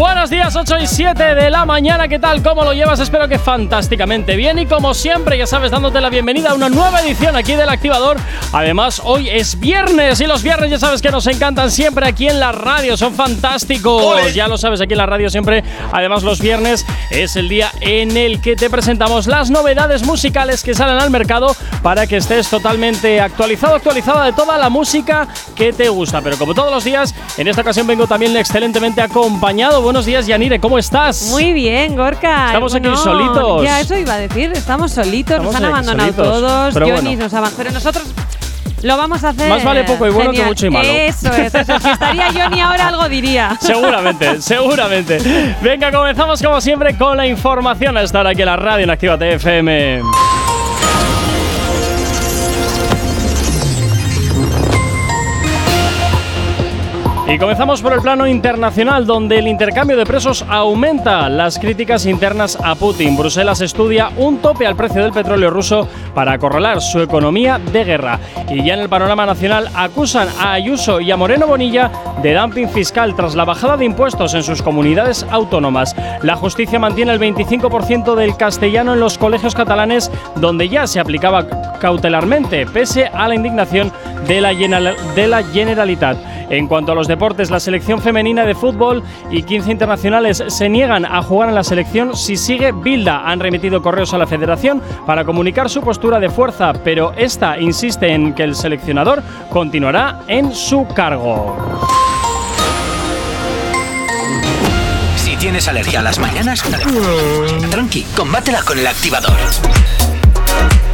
Buenos días, 8 y 7 de la mañana. ¿Qué tal? ¿Cómo lo llevas? Espero que fantásticamente bien. Y como siempre, ya sabes, dándote la bienvenida a una nueva edición aquí del Activador. Además, hoy es viernes y los viernes ya sabes que nos encantan siempre aquí en la radio. Son fantásticos. Ya lo sabes, aquí en la radio siempre. Además, los viernes es el día en el que te presentamos las novedades musicales que salen al mercado para que estés totalmente actualizado, actualizada de toda la música que te gusta. Pero como todos los días, en esta ocasión vengo también excelentemente acompañado buenos días, Yanire, ¿cómo estás? Muy bien, Gorka. Estamos aquí solitos. Ya, eso iba a decir, estamos solitos, nos han abandonado todos, pero Johnny nos abandonó. Pero nosotros lo vamos a hacer. Más vale poco y bueno que mucho y malo. Eso es, eso. Si estaría Johnny ahora, algo diría. Seguramente, seguramente. Venga, comenzamos como siempre con la información a estar aquí en la radio en Activa TFM. Y comenzamos por el plano internacional, donde el intercambio de presos aumenta las críticas internas a Putin. Bruselas estudia un tope al precio del petróleo ruso para acorralar su economía de guerra. Y ya en el panorama nacional acusan a Ayuso y a Moreno Bonilla de dumping fiscal tras la bajada de impuestos en sus comunidades autónomas. La justicia mantiene el 25% del castellano en los colegios catalanes, donde ya se aplicaba cautelarmente, pese a la indignación de la, de la Generalitat. En cuanto a los deportes, la selección femenina de fútbol y 15 internacionales se niegan a jugar en la selección si sigue Bilda. Han remitido correos a la federación para comunicar su postura de fuerza, pero esta insiste en que el seleccionador continuará en su cargo. Si tienes alergia a las mañanas, tranqui, combátela con el activador.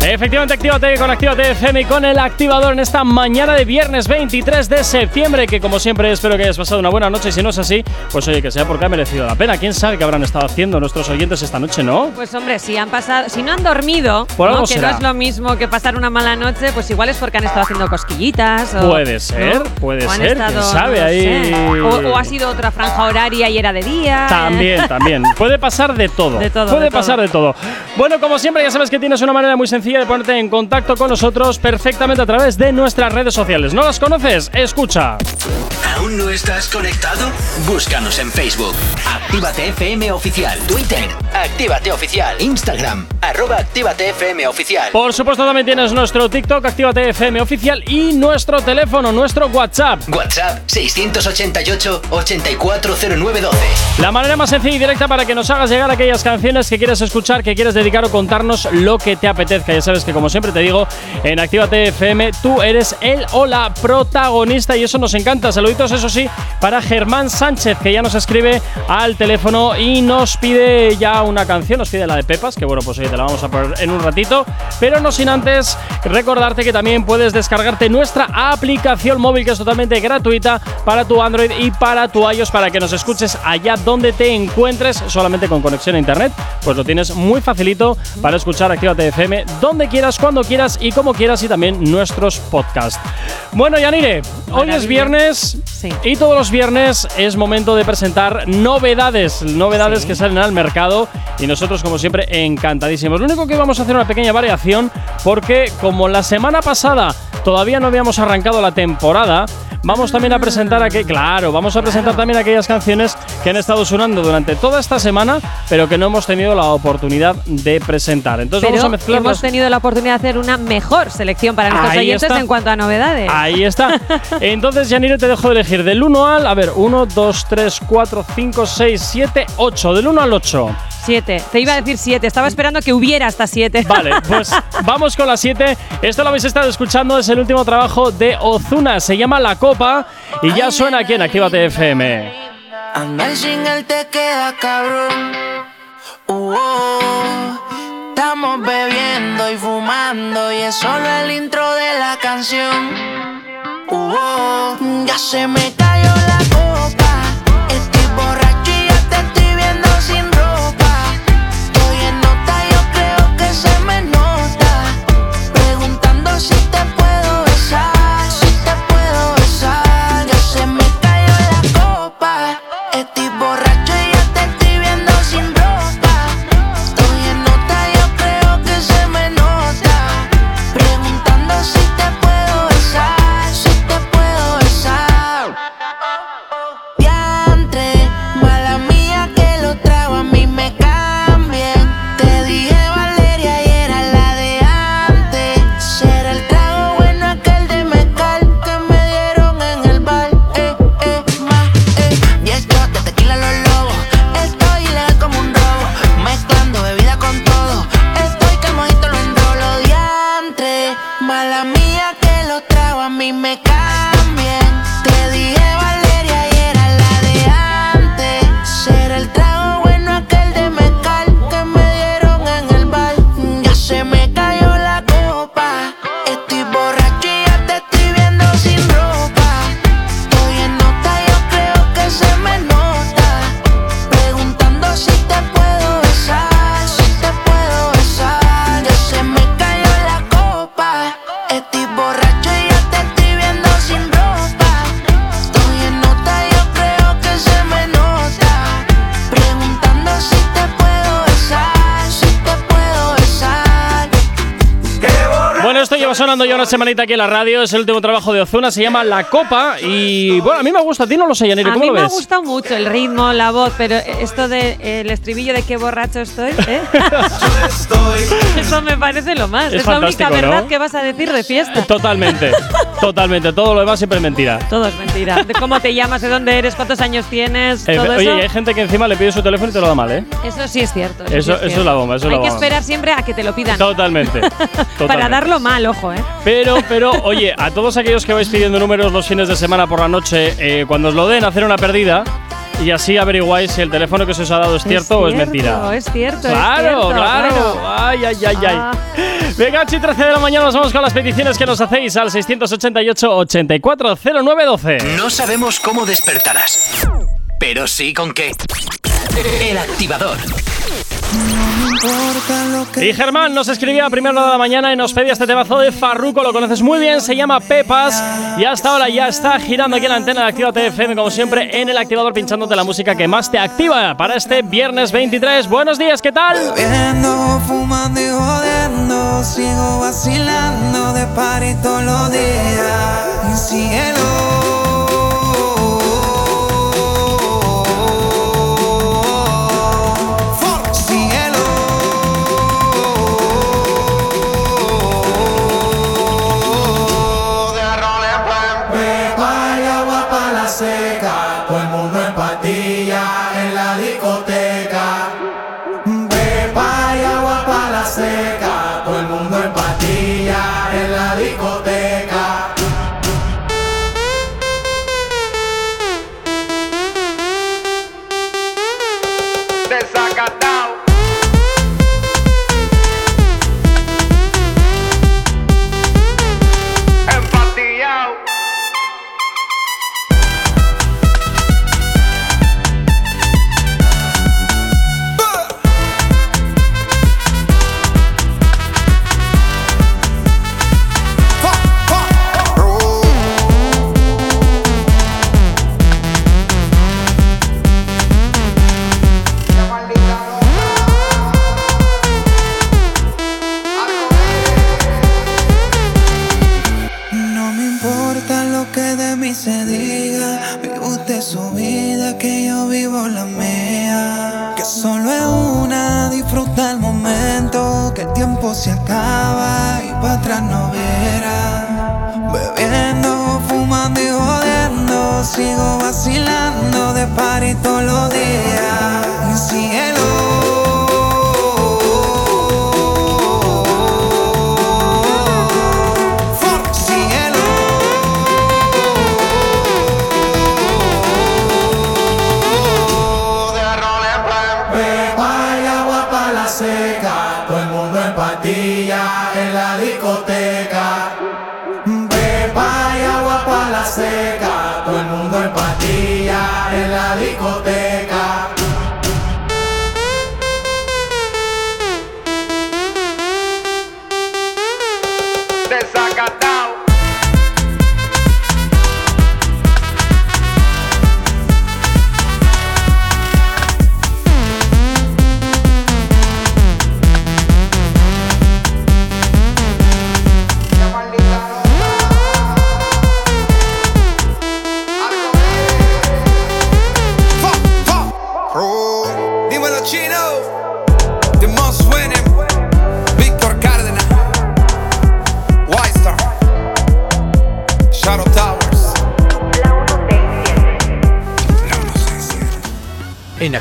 Efectivamente, actívate con Actívate FM y con el activador en esta mañana de viernes 23 de septiembre. Que como siempre, espero que hayas pasado una buena noche. Y si no es así, pues oye, que sea porque ha merecido la pena. ¿Quién sabe qué habrán estado haciendo nuestros oyentes esta noche, no? Pues hombre, si han pasado, si no han dormido, Por algo ¿no? que será. no es lo mismo que pasar una mala noche, pues igual es porque han estado haciendo cosquillitas. O, Puede ser, ¿no? puede O han ser, estado, quién sabe, no ahí-. O, o ha sido otra franja horaria y era de día. También, también. Puede pasar de todo. De todo, Puede de todo. pasar de todo. Bueno, como siempre, ya sabes que tienes una manera muy sencilla de ponerte en contacto con nosotros perfectamente a través de nuestras redes sociales. ¿No las conoces? Escucha. ¿Aún no estás conectado? Búscanos en Facebook. Actívate FM Oficial. Twitter. Actívate Oficial. Instagram. Arroba Actívate FM Oficial. Por supuesto, también tienes nuestro TikTok, Actívate FM oficial y nuestro teléfono, nuestro WhatsApp. WhatsApp 688-840912. La manera más sencilla y directa para que nos hagas llegar aquellas canciones que quieres escuchar, que quieres dedicar o contarnos lo que te apetezca. Sabes que, como siempre te digo, en Actívate FM tú eres el o la protagonista y eso nos encanta. Saluditos, eso sí, para Germán Sánchez, que ya nos escribe al teléfono y nos pide ya una canción, nos pide la de Pepas, que bueno, pues hoy te la vamos a poner en un ratito, pero no sin antes recordarte que también puedes descargarte nuestra aplicación móvil, que es totalmente gratuita para tu Android y para tu iOS, para que nos escuches allá donde te encuentres, solamente con conexión a internet, pues lo tienes muy facilito para escuchar Actívate FM donde quieras, cuando quieras y como quieras, y también nuestros podcasts. Bueno, Yanire, hoy es viernes Sí. y todos los viernes es momento de presentar novedades, novedades Sí. que salen al mercado y nosotros como siempre encantadísimos. Lo único que vamos a hacer una pequeña variación porque como la semana pasada todavía no habíamos arrancado la temporada, vamos también a presentar aquí, claro, vamos a presentar también aquellas canciones que han estado sonando durante toda esta semana, pero que no hemos tenido la oportunidad de presentar. Entonces Pero vamos a mezclar hemos tenido la oportunidad de hacer una mejor selección para nuestros Ahí oyentes está. en cuanto a novedades. Ahí está. Entonces, Yanire, te dejo de elegir del 1 al. A ver, 1, 2, 3, 4, 5, 6, 7, 8. Del 1 al 8. Siete. Te iba a decir siete. Estaba esperando que hubiera hasta siete. Vale, pues vamos con la 7. Esto lo habéis estado escuchando, es el último trabajo de Ozuna. Se llama La Copa y ya suena aquí en Actívate FM. Andar sin él te queda cabrón. Uh, oh. Estamos bebiendo y fumando y es solo el intro de la canción. Uh, oh. Ya se me cayó la copa. Te puedo sonando ya una semanita aquí en la radio. Es el último trabajo de Ozuna. Se llama La Copa. Y bueno, a mí me gusta. A ti no lo sé, Yanire. ¿Cómo lo ves? A mí me ha gustado mucho el ritmo, la voz. Pero esto del de, el estribillo de qué borracho estoy. ¿eh? Eso me parece lo más. Es, la única verdad que vas a decir de fiesta. Totalmente. totalmente. Todo lo demás siempre es mentira. Todo es mentira. De cómo te llamas, de dónde eres, cuántos años tienes. Eh, oye, hay gente que encima le pide su teléfono y te lo da mal, ¿eh? Eso sí es cierto. Eso, es, eso es la bomba. Eso hay que esperar siempre a que te lo pidan. Totalmente. Para darlo mal, ojo, ¿eh? Pero, pero, oye, a todos aquellos que vais pidiendo números los fines de semana por la noche, eh, cuando os lo den, hacer una perdida. Y así averiguáis si el teléfono que se os ha dado es, cierto, o es mentira. Es cierto, claro, claro. Ay, ay, ay, ay. Ah. Venga, 8 13 de la mañana nos vamos con las peticiones que nos hacéis al 688 840912. No sabemos cómo despertarás, pero sí con qué. El activador. Y Germán nos escribía a primera de la mañana y nos pedía este temazo de Farruko, lo conoces muy bien, se llama Pepas y hasta ahora ya está girando aquí en la antena de Activa TFM como siempre en el activador pinchándote la música que más te activa para este viernes 23. Buenos días, ¿qué tal? Bebiendo, fumando y jodiendo, sigo vacilando de party cielo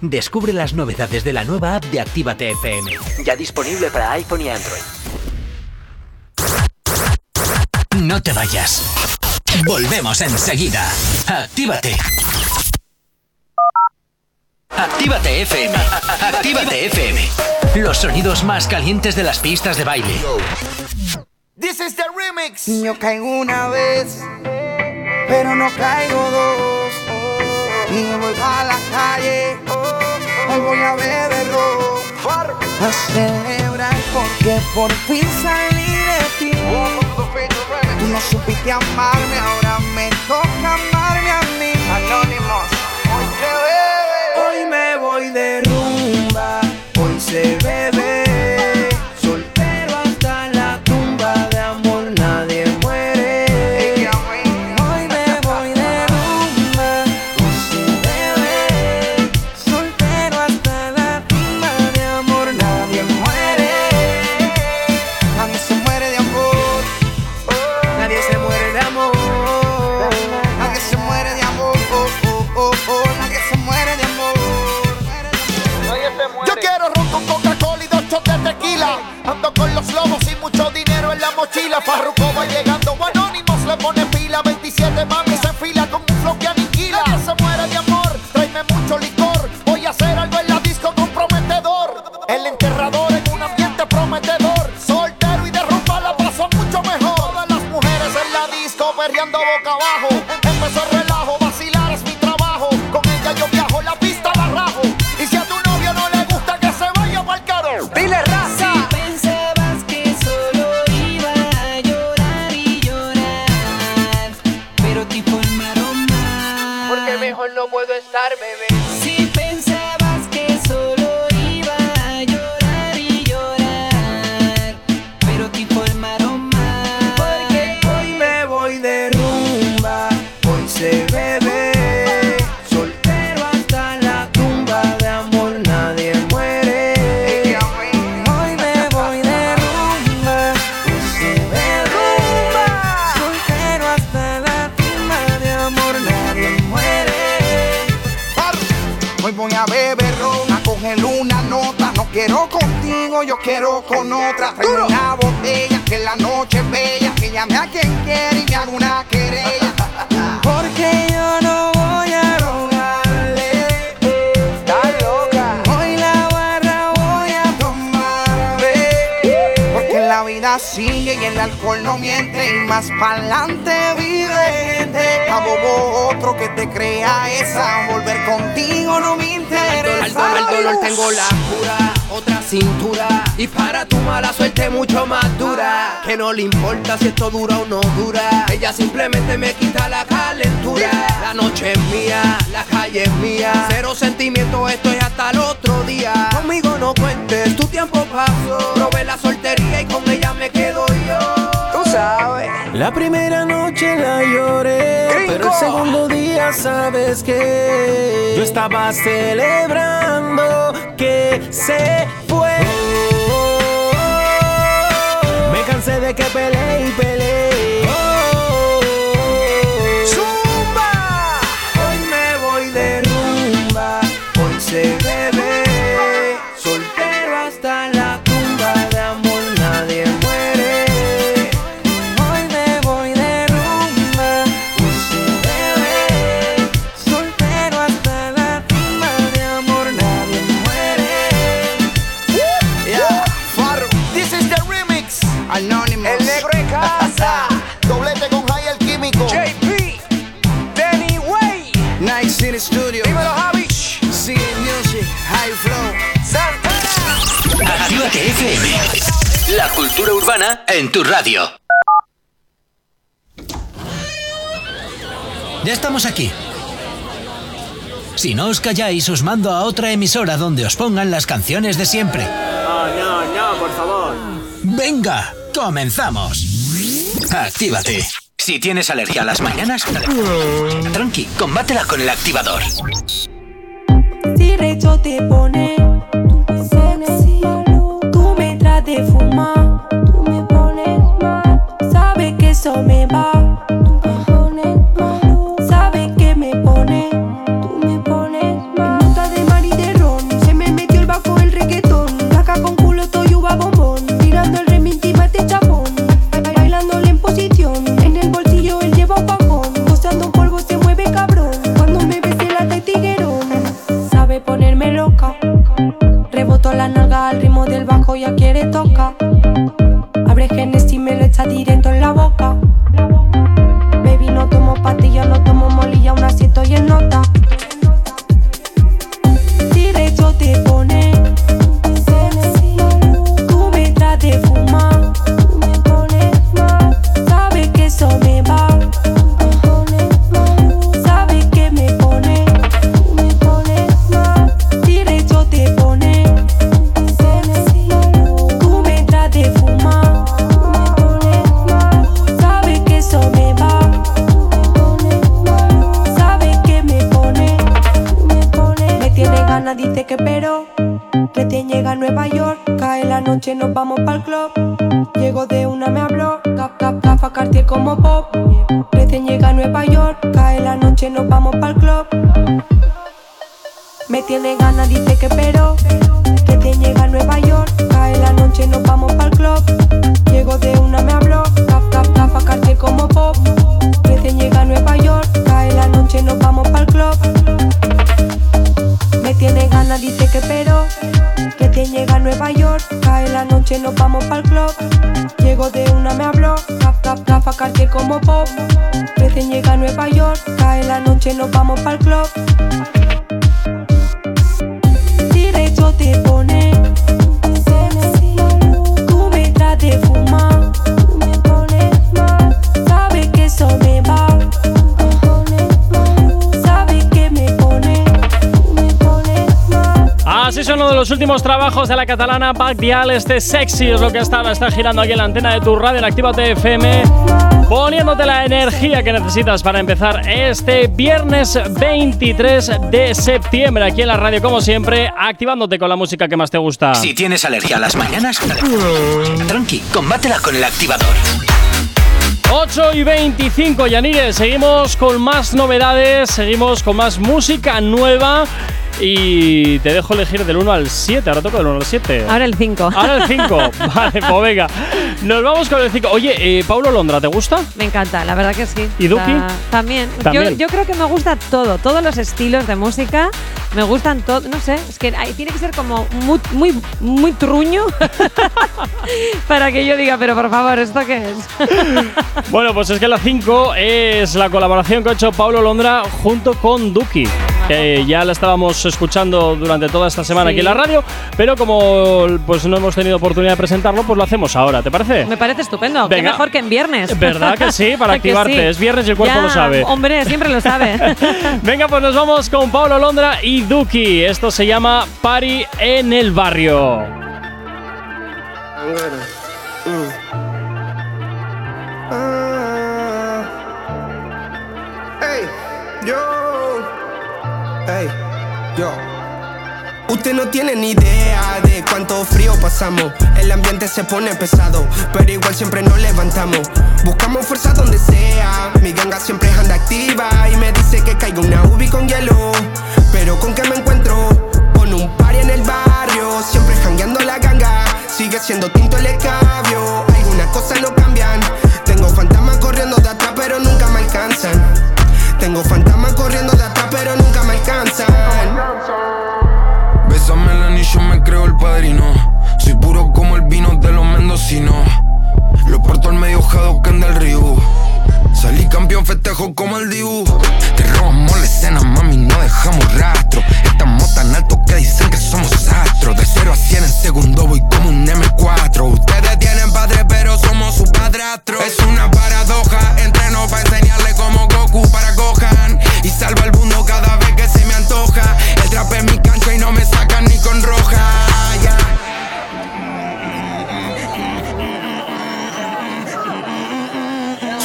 Descubre las novedades de la nueva app de Actívate FM. Ya disponible para iPhone y Android. No te vayas. Volvemos enseguida. Actívate. Actívate FM. Actívate FM. Los sonidos más calientes de las pistas de baile. This is the remix. Niño caen una vez pero no caigo dos. Y me voy a la calle, hoy voy a beber rojo. A celebrar porque por fin salí de ti. Tú no supiste amarme, ahora me toca amarme a mí. Anónimos, hoy me voy de rumba, hoy se bebe. Mochila, Farruko va llegando, Anónimos le pone pila, 27 mami Baby. Yo quiero con otra. Traigo una botella, que la noche es bella. Que llame a quien quiera y me haga una querella. Porque yo no voy a rogarle. Está loca. Hoy la barra voy a tomarme. Porque la vida sigue y el alcohol no miente. Y más pa'lante vive gente. A bobo otro que te crea esa. Volver contigo no me interesa. Al, dolor tengo la cura otra cintura y para tu mala suerte mucho más dura. Que no le importa si esto dura o no dura. Ella simplemente me quita la calentura. La noche es mía, la calle es mía. Cero sentimiento, esto es hasta el otro día. Conmigo no cuentes, tu tiempo pasó. Probé la soltería y con ella me quedo yo. Tú sabes. La primera noche la el segundo día sabes que yo estaba celebrando que se fue. Me cansé de que peleé y peleé. En tu radio. Ya estamos aquí. Si no os calláis, os mando a otra emisora donde os pongan las canciones de siempre. No, no, no, por favor. Venga, comenzamos. Actívate. Si tienes alergia a las mañanas, tranqui, combátela con el activador. Si recho te pone, tiene ganas, dice que pero. Recién llega a Nueva York, cae la noche, nos vamos pa'l club. Llego de una, me habló, cap, cap, gafa, cartier como pop. Recién llega a Nueva York, cae la noche, nos vamos pa'l club. Me tiene ganas, dice que pero. Recién llega a Nueva York, cae la noche, nos vamos pa'l club. Llego de una, me habló, cap, cap, gafa, cartier como pop. Recién llega a Nueva York, cae la noche, nos vamos pa'l club. Te los últimos trabajos de la catalana Back Dial. Este sexy es lo que estaba, está girando aquí en la antena de tu radio en Activa TFM, poniéndote la energía que necesitas para empezar este viernes 23 de septiembre aquí en la radio, como siempre, activándote con la música que más te gusta. Si tienes alergia a las mañanas, tranqui, combátela con el activador. 8 y 25, Yanire. Seguimos con más novedades, seguimos con más música nueva. Y te dejo elegir del 1 al 7. Ahora toca del 1 al 7. Ahora el 5. Ahora el 5. vale, pues venga. Nos vamos con el 5. Oye, eh, Paulo Londra, ¿te gusta? Me encanta, la verdad que sí. ¿Y Duki? También. También. Yo, yo creo que me gusta todo, todos los estilos de música. Me gustan todos, no sé, es que hay- tiene que ser como muy, muy, muy truño para que yo diga, pero por favor, ¿esto qué es? Bueno, pues es que la 5 es la colaboración que ha hecho Paulo Londra junto con Duki. Que ya la estábamos escuchando durante toda esta semana Sí. aquí en la radio, pero como pues no hemos tenido oportunidad de presentarlo, pues lo hacemos ahora, ¿te parece? Me parece estupendo, qué Venga. mejor que en viernes. ¿Verdad que sí? Para ¿A que activarte. sí? Es viernes y el cuerpo Ya, lo sabe. Hombre, siempre lo sabe. Venga, pues nos vamos con Paulo Londra y Duki. Esto se llama Party en el barrio. Ey, Usted no tiene ni idea de cuánto frío pasamos. El ambiente se pone pesado, pero igual siempre nos levantamos. Buscamos fuerza donde sea. Mi ganga siempre anda activa y me dice que caiga una ubi con hielo. Pero con qué me encuentro? Con un party en el barrio, siempre jangueando la ganga. Sigue siendo tinto el escabio. Algunas cosas no cambian. Tengo fantasmas corriendo de atrás, pero nunca me alcanzan. Tengo fantasmas corriendo de atrás, pero nunca me alcanzan. Soy puro como el vino de los mendocinos. Lo porto al medio Hadouken del río. Salí campeón, festejo como el Dibu. Te robamos la escena, mami, no dejamos rastro. Estamos tan altos que dicen que somos astros. De 0 a 100 en segundo voy como un M4. Ustedes tienen padre, pero somos su padrastro. Es una paradoja, entreno para enseñarle como Goku para Gohan. Y salvo el mundo cada vez que se me antoja. El trap es mi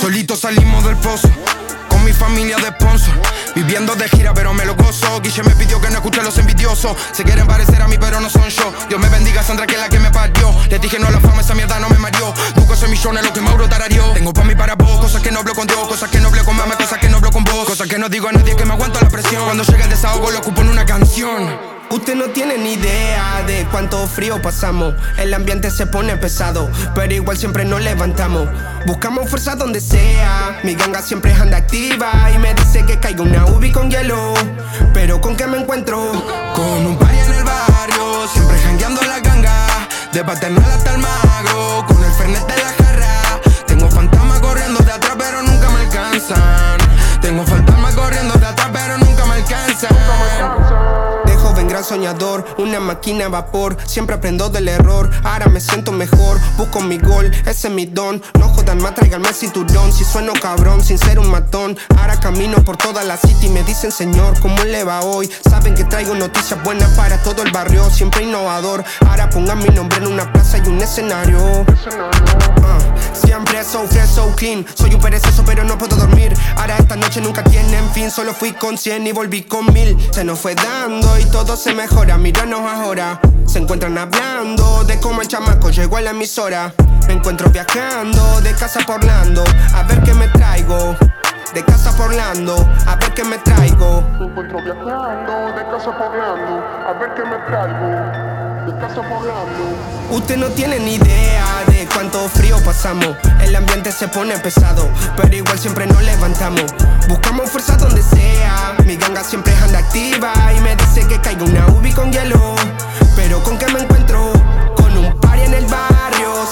Solito salimos del pozo. Con mi familia de sponsor. Viviendo de gira, pero me lo gozo. Guille me pidió que no escuche a los envidiosos. Se quieren parecer a mí, pero no son yo. Dios me bendiga, Sandra, que es la que me parió. Les dije no a la fama, esa mierda no me mareó. Busco ese millón es lo que Mauro tarareó. Tengo pa' mí para vos, cosas que no hablo con Dios, cosas que no hablo con mamá, cosas que no hablo con vos. Cosas que no digo a nadie que me aguanto la presión. Cuando llega el desahogo, lo ocupo en una canción. Usted no tiene ni idea de cuánto frío pasamos. El ambiente se pone pesado, pero igual siempre nos levantamos. Buscamos fuerza donde sea. Mi ganga siempre anda activa y me dice que caiga una ubi con hielo. Pero con qué me encuentro? Con un party en el barrio, siempre jangueando la ganga. De paternal hasta el magro, con el fernet de la jarra. Tengo fantasmas corriendo de atrás, pero nunca me alcanzan. Tengo fantasmas corriendo de gran soñador, una máquina a vapor. Siempre aprendo del error, ahora me siento mejor. Busco mi gol, ese es mi don. No jodan más, tráiganme el cinturón. Si sueno cabrón, sin ser un matón. Ahora camino por toda la city y me dicen, señor, ¿cómo le va hoy? Saben que traigo noticias buenas para todo el barrio, siempre innovador. Ahora pongan mi nombre en una plaza y un escenario. Siempre so fresh, so clean. Soy un perezoso, pero no puedo dormir. Ahora esta noche nunca tienen fin. Solo fui con 100 y volví con mil. Se nos fue dando y todo se mejora. Míranos ahora. Se encuentran hablando de cómo el chamaco llegó a la emisora. Me encuentro viajando de casa por Orlando, a ver qué me traigo. De casa por Orlando, a ver qué me traigo. Me encuentro viajando de casa por Orlando, a ver qué me traigo. Usted no tiene ni idea de cuánto frío pasamos. El ambiente se pone pesado, pero igual siempre nos levantamos. Buscamos fuerza donde sea. Mi ganga siempre anda activa y me dice que caiga una ubi con hielo. Pero con qué me encuentro con un party en el barrio.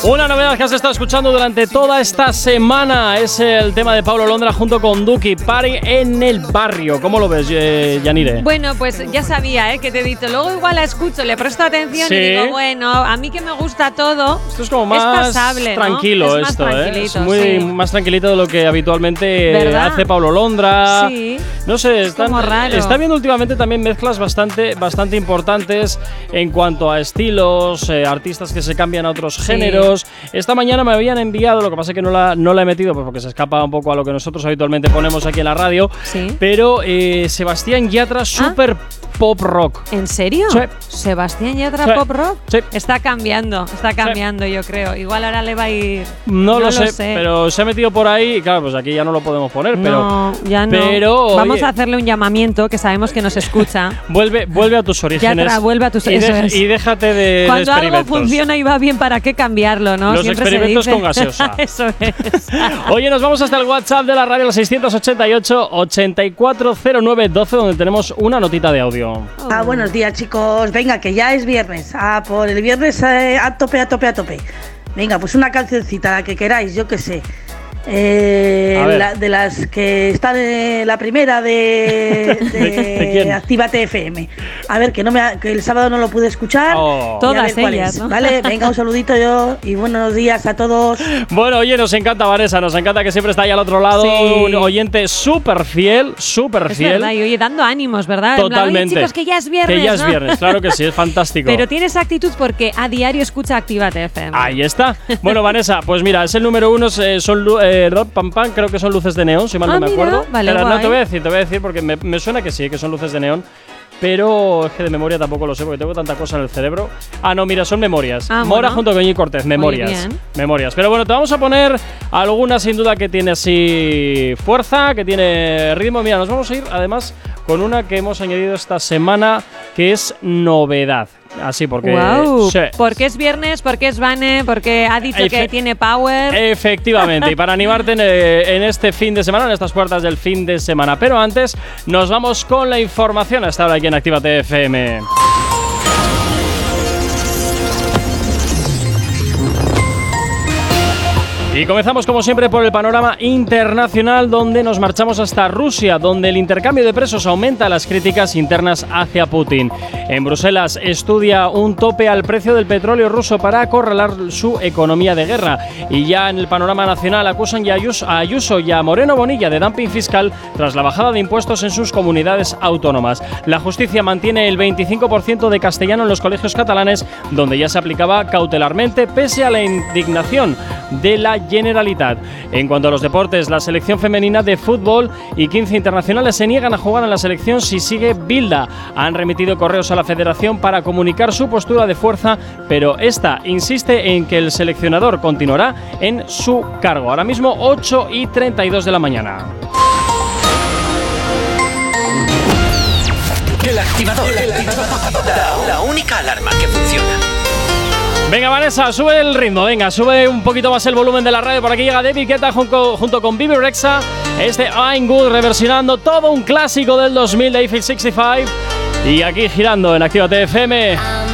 Una novedad que has estado escuchando durante toda esta semana es el tema de Pablo Londra junto con Duki, Party en el barrio. ¿Cómo lo ves, eh, Yanire? Bueno, pues ya sabía, ¿eh? Que te he dicho. Luego igual la escucho, le presto atención Sí. y digo, bueno, a mí que me gusta todo. Esto es como más pasable, ¿no? tranquilo Es más esto, ¿eh? Es muy sí. más tranquilito de lo que habitualmente ¿Verdad? hace Pablo Londra. Sí. No sé, están, como raro. está viendo últimamente también mezclas bastante, bastante importantes en cuanto a estilos, eh, artistas que se cambian a otros géneros. Esta mañana me habían enviado, lo que pasa es que no la, no la he metido pues porque se escapa un poco a lo que nosotros habitualmente ponemos aquí en la radio. Sí. Pero eh, Sebastián Yatra, super pop rock. ¿En serio? Sí. Sebastián Yatra Sí. Pop Rock Sí. está cambiando, está cambiando, yo creo. Igual ahora le va a ir. No, lo, sé, pero se ha metido por ahí y claro, pues aquí ya no lo podemos poner, pero no, ya no. pero, Vamos oye, a hacerle un llamamiento que sabemos que nos escucha. Vuelve, vuelve a tus orígenes. Yatra, vuelve a tus- y, eso deja- es. y déjate de, de Cuando algo funciona y va bien, ¿para qué cambiarlo, no? Los Siempre se experimentos dice. con gaseosa. Eso es. Oye, nos vamos hasta el WhatsApp de la radio, el 688-840912, donde tenemos una notita de audio. Ah, buenos días chicos. Venga, que ya es viernes. Ah, por el viernes eh, a tope, a tope, a tope. Venga, pues una cancioncita, la que queráis, yo qué sé. Eh, la- de las que están en la primera de, de, de? Actívate FM. A ver, que no me ha- que el sábado no lo pude escuchar. Oh. Todas ellas, es, ¿no? ¿Vale? Venga, un saludito yo y buenos días a todos. Bueno, oye, nos encanta Vanessa, nos encanta que siempre está ahí al otro lado, Sí. un oyente súper fiel, súper Es fiel. verdad, y oye, dando ánimos, ¿verdad? En plan, oye, Totalmente. chicos, que ya es viernes. Que ya es ¿no? viernes, claro que sí, es fantástico. Pero tienes actitud porque a diario escucha Actívate FM. Ahí está. Bueno, Vanessa, pues mira, es el número uno, eh, son lu- eh, Pam Pam, creo que son luces de neón, si mal Ah, no me mira, acuerdo. vale, Espera, no te voy a decir, te voy a decir porque me, me suena que sí, que son luces de neón. Pero es que de memoria tampoco lo sé porque tengo tanta cosa en el cerebro. Ah, no, mira, son memorias. Ah, Mora bueno. junto con G. Cortez, memorias. Memorias. Pero bueno, te vamos a poner alguna sin duda que tiene así fuerza, que tiene ritmo. Mira, nos vamos a ir además con una que hemos añadido esta semana que es novedad. Así porque. Wow. Sí. Porque es viernes, porque es Vane, porque ha dicho que tiene power. Efectivamente, y para animarte en, eh, en este fin de semana, en estas puertas del fin de semana. Pero antes, nos vamos con la información hasta ahora aquí en Actívate FM. Y comenzamos como siempre por el panorama internacional donde nos marchamos hasta Rusia, donde el intercambio de presos aumenta las críticas internas hacia Putin. En Bruselas estudia un tope al precio del petróleo ruso para acorralar su economía de guerra. Y ya en el panorama nacional acusan ya a Ayuso, y a Moreno Bonilla de dumping fiscal tras la bajada de impuestos en sus comunidades autónomas. La justicia mantiene el 25% de castellano en los colegios catalanes, donde ya se aplicaba cautelarmente pese a la indignación de la Generalitat. En cuanto a los deportes, la selección femenina de fútbol y 15 internacionales se niegan a jugar en la selección si sigue Bilda. Han remitido correos a la federación para comunicar su postura de fuerza, pero esta insiste en que el seleccionador continuará en su cargo. Ahora mismo 8 y 32 de la mañana. El activador. La, la única alarma que funciona. Venga, Vanessa, sube el ritmo, venga, sube un poquito más el volumen de la radio. Por aquí llega David Guetta junto, junto con Bibi Rexa. Este I'm Good reversionando todo un clásico del 2000 de Eiffel 65. Y aquí girando en Actívate FM.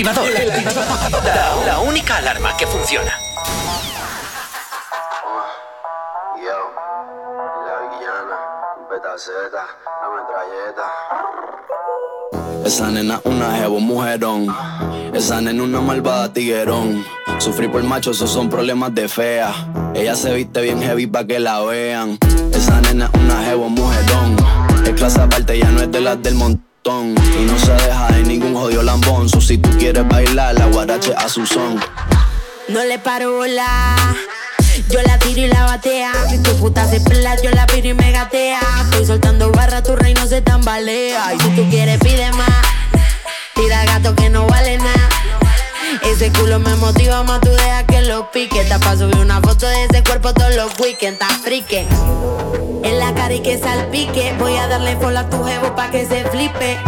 El activador. La, la única alarma que funciona. La la metralleta. Esa nena una jevo mujerón. Esa nena una malvada tiguerón. Sufrir por macho, esos son problemas de fea. Ella se viste bien heavy pa' que la vean. Esa nena una jevo mujerón. Es clase aparte, ya no es de las del montón. Y no se deja de ningún jodido lambón. So, si tú quieres bailar, la guarache a su son. No le paro bola. Yo la tiro y la batea. Si tu puta se pela, yo la piro y me gatea. Estoy soltando barra, tu reino se tambalea. Y si tú quieres, pide más. Tira gato que no vale nada. Ese culo me motiva más, tú deja que lo pique. Te pa' subir una foto de ese cuerpo todos los weekends, está frique. En la cara y que salpique. Voy a darle follow a tu jevo pa' que se flipe.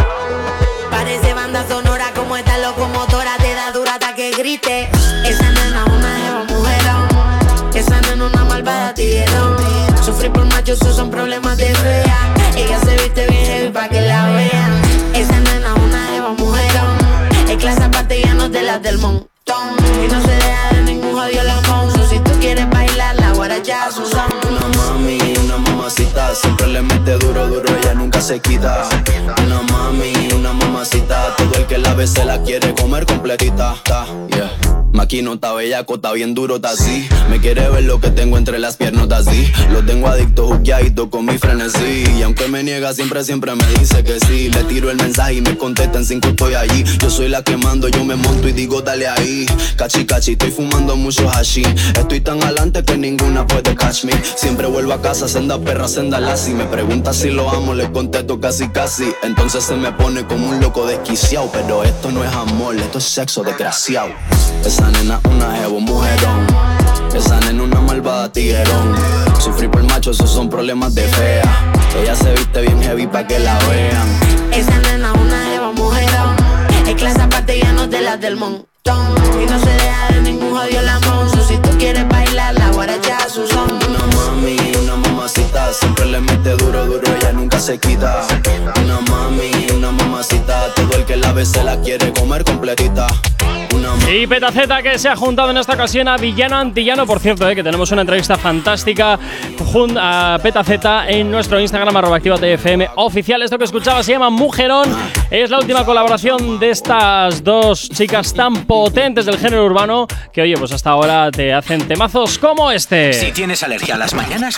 Parece banda sonora como esta locomotora. Te da dura hasta que grite. Esa nena una jeva mujerón. Esa nena una malvada tiguerón. Sufrir por machos, son problemas de fea. Ella se viste bien heavy pa' que la vean. Es clase aparte ya no de las del montón. Y no se deja de ningún jodido lamón. Siempre le mete duro, duro, ella nunca se quita. Una mami, una mamacita, todo el que la ve se la quiere comer completita. Maquino está bellaco, está bien duro, está así. Me quiere ver lo que tengo entre las piernas, está así. Lo tengo adicto, juqueadito con mi frenesí. Y aunque me niega, siempre, siempre me dice que sí. Le tiro el mensaje y me contesta en cinco, estoy allí. Yo soy la que mando, yo me monto y digo, dale ahí. Cachi, cachi, estoy fumando mucho hashi. Estoy tan adelante que ninguna puede catch me. Siempre vuelvo a casa, senda perra, senda lassi. Me pregunta si lo amo, le contesto casi, casi. Entonces se me pone como un loco desquiciado. Pero esto no es amor, esto es sexo desgraciado. Esa nena una jevo mujerón. Esa nena una malvada tiguerón. Sufrir por macho, esos son problemas de fea. Ella se viste bien heavy pa' que la vean. Esa nena una jeva mujerón. Es clase aparte ya no de las del montón. Y no se deja de ningún jodido lamón. So, si tú quieres bailar, la guaracha a su son. Mamacita, siempre le mete duro, duro, ella nunca se quita. Una mami, una mamacita, todo el que la ve se la quiere comer completita. Y Petaceta que se ha juntado en esta ocasión a Villano Antillano, por cierto, eh, que tenemos una entrevista fantástica junto a Petaceta en nuestro Instagram arroba activatfm oficial. Esto que escuchaba se llama Mujerón. Es la última colaboración de estas dos chicas tan potentes del género urbano que, oye, pues hasta ahora te hacen temazos como este. Si tienes alergia a las mañanas,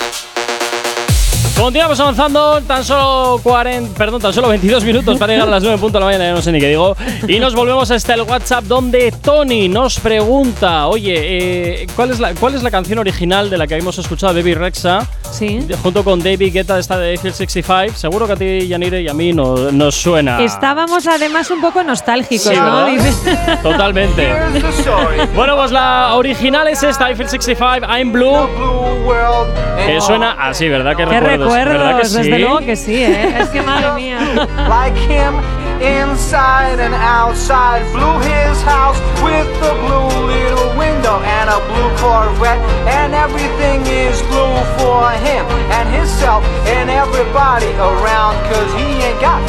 Continuamos avanzando, tan solo 40, perdón, tan solo 22 minutos para llegar a las 9 punto de la mañana, ya no sé ni qué digo. Y nos volvemos hasta el WhatsApp donde Tony nos pregunta, oye, eh, ¿cuál, es la, ¿cuál es la canción original de la que habíamos escuchado Baby Rexa Sí. junto con David Guetta esta de Eiffel 65. Seguro que a ti, Yanire, y a mí no- nos suena. Estábamos además un poco nostálgicos, Sí, ¿no? Totalmente. bueno, pues la original es esta, Eiffel 65, I'm Blue. Que suena así, ¿verdad? Que Qué recuerdos. ¿verdad que recuerdos, desde sí? luego que sí, ¿eh? Es que madre mía. like him inside and outside. Blew his house with a blue little window and a blue Corvette. And everything is blue for him and himself and everybody around. Cause he ain't got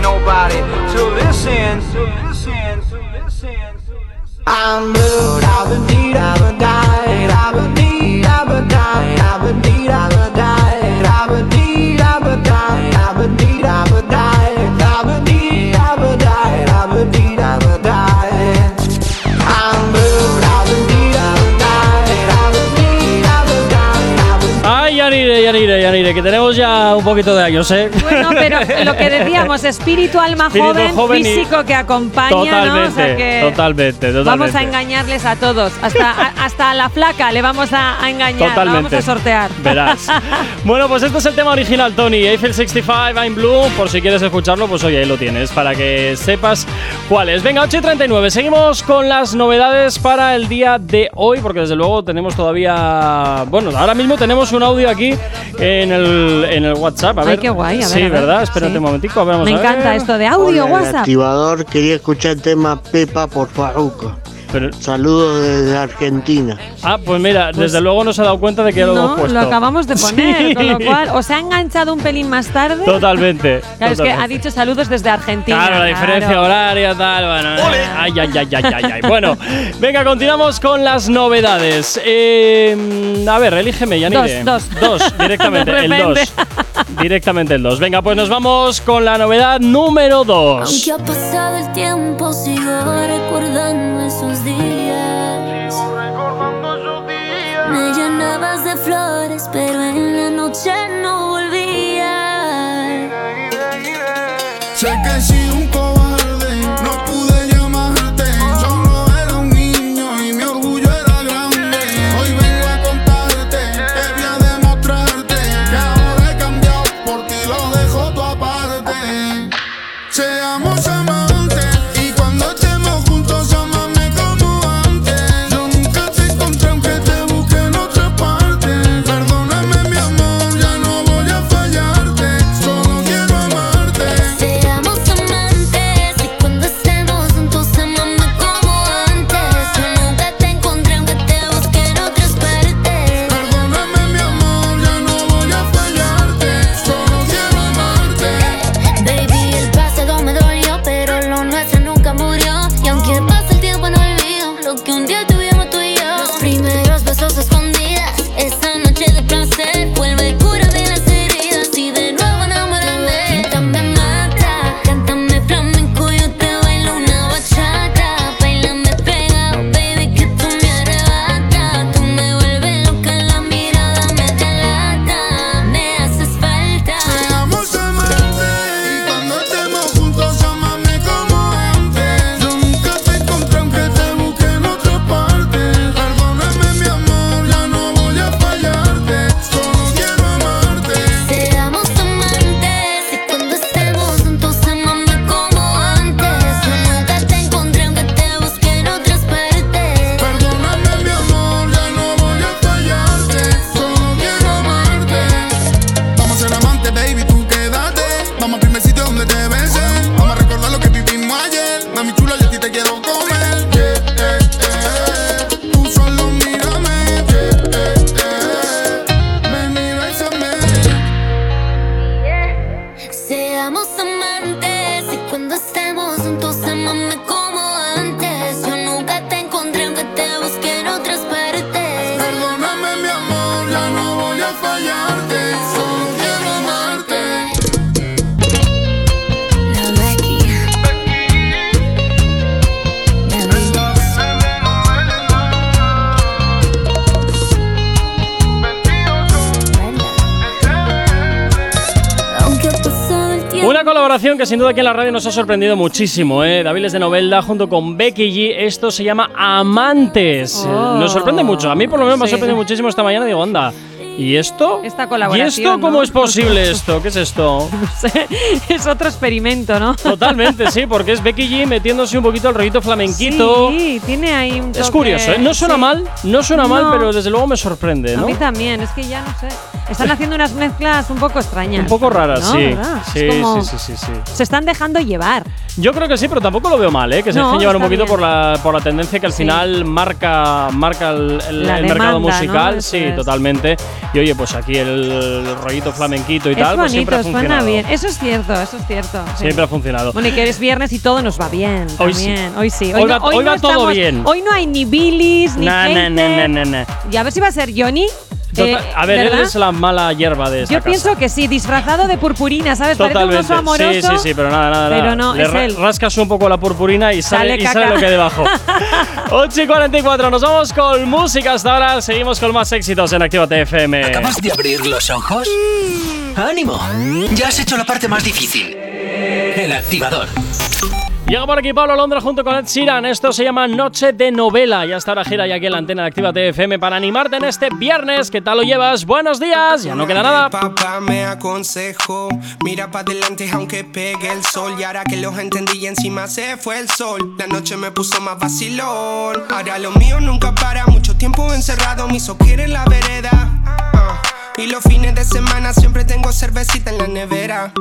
nobody to listen. To listen, to listen. I'm blue, I've been need, I've been died, I've been need, guy I would need a Yanire, Yanire, que tenemos ya un poquito de años, ¿eh? Bueno, pero lo que decíamos, espíritu alma Espíritu joven, físico que acompaña, ¿no? O Totalmente, sea que totalmente, totalmente. Vamos a engañarles a todos. Hasta, a- hasta a la flaca le vamos a, a engañar. La Totalmente. vamos a sortear. Verás. bueno, pues este es el tema original, Tony. Eiffel 65, I'm Blue. Por si quieres escucharlo, pues oye, ahí lo tienes, para que sepas cuál es. Venga, 8 y 39. Seguimos con las novedades para el día de hoy, porque desde luego tenemos todavía. Bueno, ahora mismo tenemos un audio aquí en el, en el WhatsApp. A Ay, ver. qué guay, a ver, Sí, a ver. ¿verdad? Espérate Sí. un momentico. a ver, vamos Me a ver. encanta esto de audio, Hola, el WhatsApp. activador quería escuchar el tema Pepa por Farruko. Saludos desde Argentina. Ah, pues mira, Pues- desde luego no se ha dado cuenta de que lo hemos No, puesto. lo acabamos de poner, Sí. con lo cual o se ha enganchado un pelín más tarde. Totalmente. Claro, es que ha dicho saludos desde Argentina. Claro, la diferencia claro. horaria, tal, bueno. Ay, ay, ay, ay, ay, ay. Bueno, venga, continuamos con las novedades. Eh, a ver, elígeme, Yanire. Dos, dos. Dos, directamente, el. 2. Directamente el 2. Venga, pues nos vamos con la novedad número 2. Aunque ha pasado el tiempo, sigo recordando esos. Me llenabas de flores, pero en la noche no que sin duda aquí en la radio nos ha sorprendido muchísimo, ¿eh? Daviles de Novelda junto con Becky G. Esto se llama Amantes. Oh. Nos sorprende mucho. A mí por lo menos me ha sorprendido muchísimo esta mañana. Digo, anda. ¿Y esto? Esta ¿Y colaboración. esto cómo ¿no? es posible esto? ¿Qué es esto? No sé, es otro experimento, ¿no? Totalmente, sí, porque es Becky G metiéndose un poquito al rollito flamenquito. Sí, tiene ahí un Es toque- curioso, ¿eh? No suena sí. mal, no suena mal, No. pero desde luego me sorprende, A ¿no? mí también, es que ya no sé. Están haciendo unas mezclas un poco extrañas. Un poco raras, sí. Es Sí, como- sí, sí, sí, sí. Se están dejando llevar. Yo creo que sí, pero tampoco lo veo mal, ¿eh? Que se No, dejen llevar un poquito bien. por la, por la tendencia que al Sí. final marca, marca el, el- el mercado musical. ¿no? Sí, es. totalmente. Y oye, pues aquí el, rollito flamenquito y es tal, pues siempre bonito, ha suena funcionado. bien. Eso es cierto, eso es cierto. sí. Siempre ha funcionado. Bueno, y que es viernes y todo nos va bien. Hoy sí. también. Hoy sí. Hoy no- va- hoy va todo bien. Hoy no hay ni bilis, ni na. Y a ver si va a ser Johnny. Total- Eh, a ver, ¿verdad? él es la mala hierba de esta Yo casa. pienso que sí, disfrazado de purpurina, ¿sabes? Parece un Totalmente. oso amoroso. Sí, sí, sí, pero nada, nada. Pero no, Le es ra- él. rascas un poco la purpurina y sale, Sale y sale lo que hay debajo. 8 y 44, nos vamos con música hasta ahora. Seguimos con más éxitos en Actívate FM. ¿Acabas de abrir los ojos? ¡Ánimo! Ya has hecho la parte más difícil. El activador. Llega por aquí Pablo Londra junto con Ed Sheeran. Esto se llama Noche de Novela. Y hasta ahora gira ya aquí la antena de Actívate FM para animarte en este viernes. ¿Qué tal lo llevas? Buenos días. Ya no queda nada. Papá me aconsejó, mira para adelante aunque pegue el sol. Y ahora que los entendí y encima se fue el sol, la noche me puso más vacilón. Ahora lo mío nunca para, mucho tiempo encerrado, hizo quiere la vereda. Ah, Y los fines de semana siempre tengo cervecita en la nevera.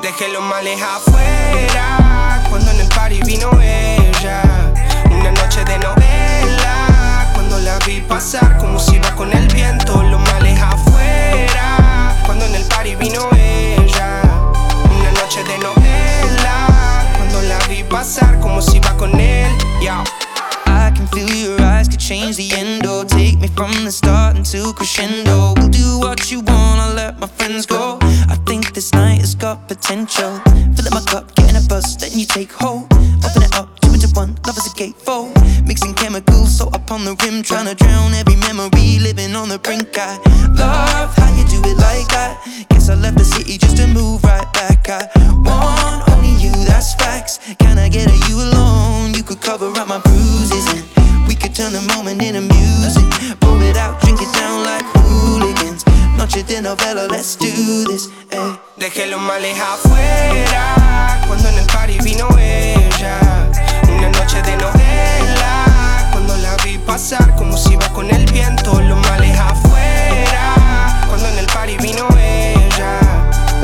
Dejé los males afuera, cuando en el party vino ella. Una noche de novela, cuando la vi pasar como si iba con el viento. Los males afuera, cuando en el party vino ella. Una noche de novela, cuando la vi pasar como si iba con él. Yeah. Can feel your eyes could change the endo. Take me from the start into crescendo. We'll do what you want, I'll let my friends go. I think this night has got potential. Fill up my cup, get in a bus, then you take hold. Open it up, two into one, love is a gatefold. Mixing chemicals, so up on the rim, trying to drown every memory, living on the brink. I love how you do it like that. Guess I left the city just to move right back. I want only you, that's facts. Can I get a you alone? You could cover up my bruises and turn the moment into music. Pour it out, drink it down like hooligans. Noche de novela, let's do this. Eh. Dejé los males afuera cuando en el party vino ella. Una noche de novela cuando la vi pasar como si iba con el viento. Los males afuera cuando en el party vino ella.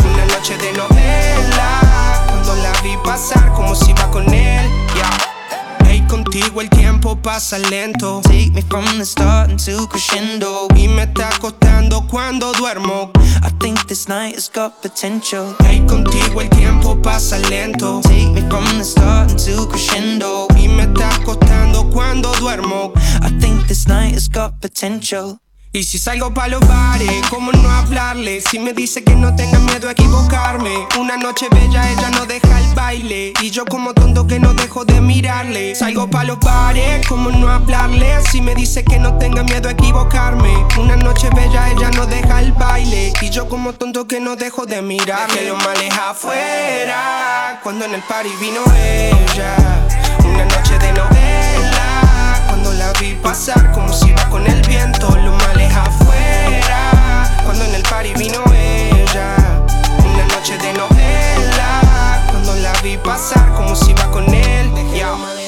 Una noche de novela cuando la vi pasar como si iba con él. Contigo el tiempo pasa lento. Take me from the start into crescendo. Y me está costando cuando duermo. I think this night has got potential. Hey, contigo el tiempo pasa lento. Take me from the start into crescendo. Y me está costando cuando duermo. I think this night has got potential. Y si salgo pa' los bares, ¿cómo no hablarle? Si me dice que no tenga miedo a equivocarme. Una noche bella, ella no deja el baile. Y yo como tonto que no dejo de mirarle. Salgo pa' los bares, ¿cómo no hablarle? Si me dice que no tenga miedo a equivocarme. Una noche bella, ella no deja el baile. Y yo como tonto que no dejo de mirarle. Dejé los males afuera, cuando en el party vino ella. Una noche de novela, la vi pasar como si iba con el viento. Los males afuera, cuando en el party vino ella. Una noche de novela, cuando la vi pasar como si iba con él. Yeah.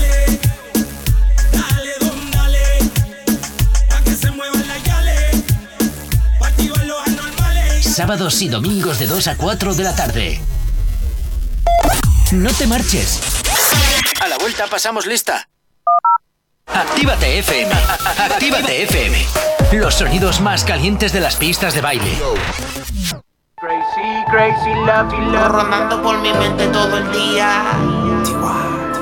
Sábados y domingos de 2 a 4 de la tarde. No te marches. A la vuelta pasamos lista. Actívate FM. Actívate FM. Los sonidos más calientes de las pistas de baile. Crazy, crazy, love love Rondando por mi mente todo el día.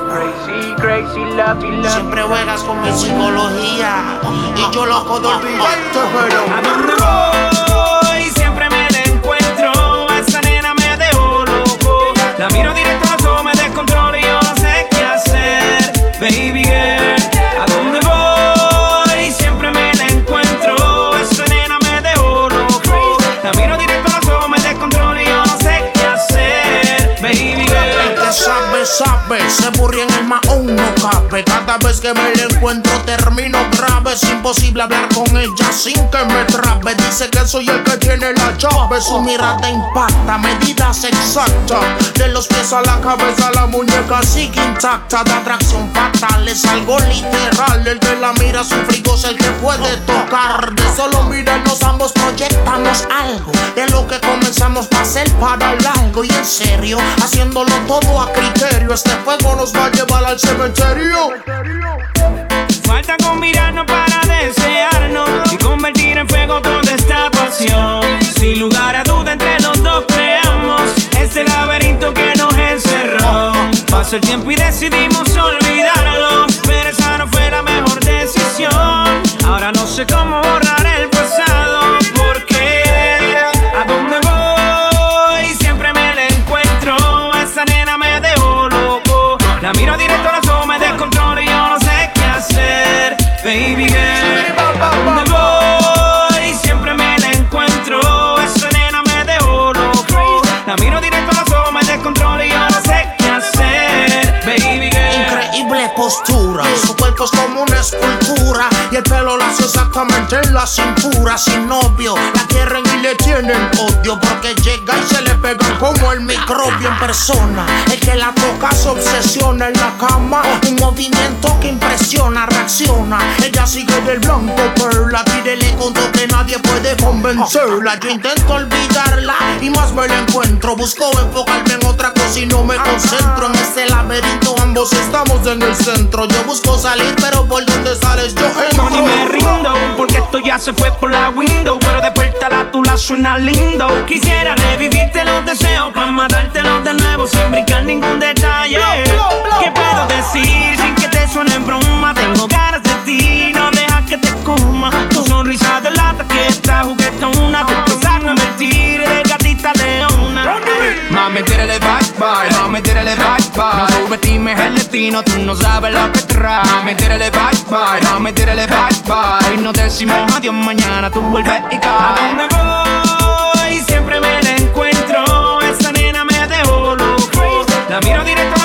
Crazy, crazy, love love Siempre juegas con mi psicología. Y yo loco de olvidarte, pero. Que me Es imposible hablar con ella sin que me trabe. Dice que soy el que tiene la llave. Su mirada impacta, medidas exactas. De los pies a la cabeza, la muñeca sigue intacta. De atracción fatal, es algo literal. El que la mira, su frigo es el que puede tocar. De solo mirarnos ambos proyectamos algo. De lo que comenzamos a ser para largo. Y en serio, haciéndolo todo a criterio. Este fuego nos va a llevar al cementerio. Falta con mirarnos para desearnos y convertir en fuego toda esta pasión. Sin lugar a duda entre los dos creamos ese laberinto que nos encerró. Pasó el tiempo y decidimos olvidarlo, pero esa no fue la mejor decisión. Ahora no sé cómo borrar postura, su cuerpo es como una escultura el pelo lo hace exactamente en la cintura. Sin novio, la quieren y le tienen odio porque llega y se le pega como el microbio en persona. El que la toca se obsesiona en la cama, un movimiento que impresiona, reacciona. Ella sigue del blanco perla, tírele conto que nadie puede convencerla. Yo intento olvidarla y más me la encuentro. Busco enfocarme en otra cosa y no me concentro en este laberinto. Ambos estamos en el centro. Yo busco salir, pero por donde sales yo No, ni me rindo, porque esto ya se fue por la window. Pero despertar tú la suena lindo. Quisiera revivirte los deseos para matártelos de nuevo sin brincar ningún detalle. ¿Qué puedo decir sin que te suene en broma? Tengo ganas de ti, no dejas que te coma. Tu sonrisa de lata que está juguetona. Te tocar no mentir de gatita. Mami, tírale bye bye, mami, tírale bye bye. No subestimes el destino, tú no sabes lo que trae. Mami, tírale bye bye, mami, tírale bye bye. Hoy nos decimos adiós, mañana tú vuelves y caes. ¿A dónde voy? Siempre me la encuentro. Esa nena me dejó loco. La miro directo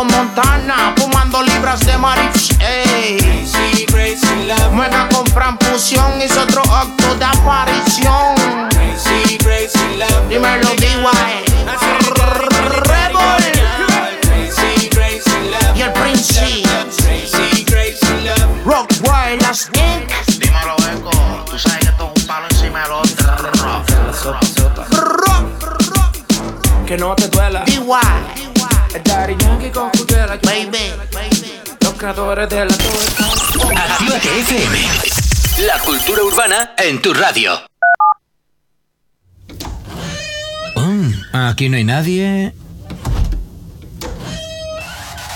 con Montana, fumando libras de marihuana. Ey. Muega con Fran Fusión, hizo otro acto de aparición. Dímelo, D.Y. Rebel. Y el Prince. Rock Wild, las Inc. Dímelo, Eco. Tú sabes que esto es un palo encima del otro. Que no te duela. D.Y. El Daddy Yankee con. Baby. Los creadores de la torre. FM. La cultura urbana en tu radio. Mm, aquí no hay nadie.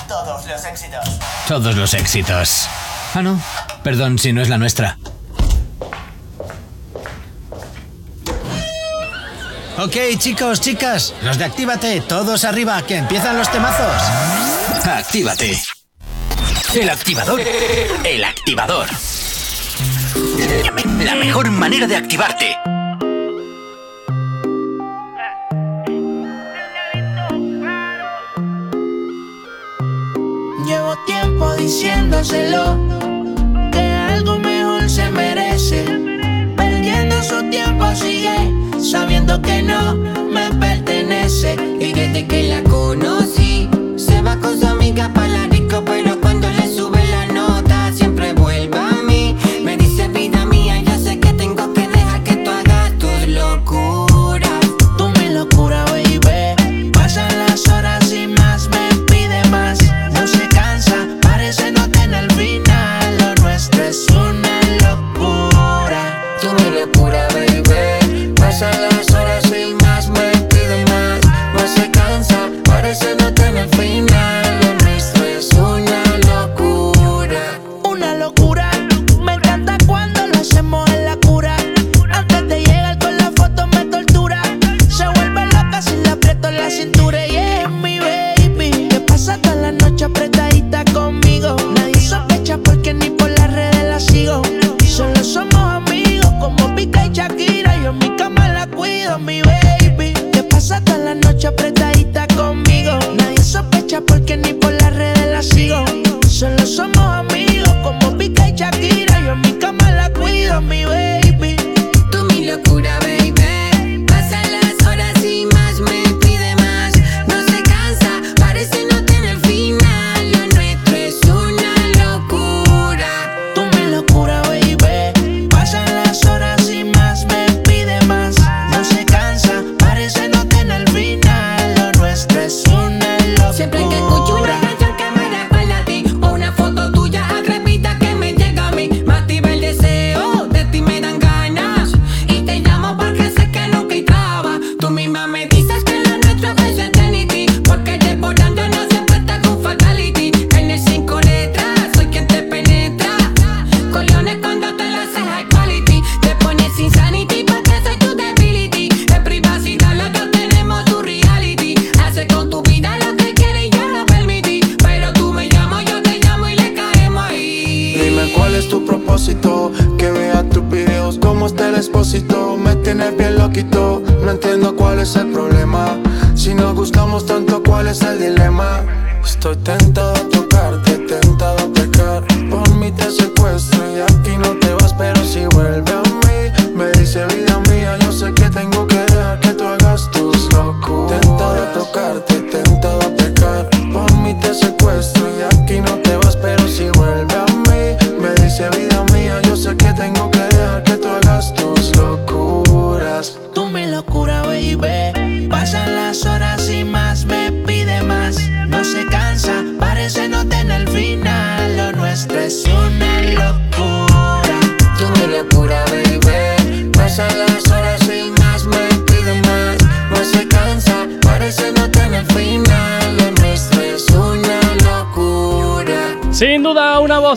Todos los éxitos. Todos los éxitos. Ah, no. Perdón si no es la nuestra. Ok, chicos, chicas, los de Actívate, todos arriba, que empiezan los temazos. Actívate. El activador. El activador. La, la mejor manera de activarte. Llevo tiempo diciéndoselo Su tiempo sigue sabiendo que no me pertenece. Y desde que la conocí, se va con su amiga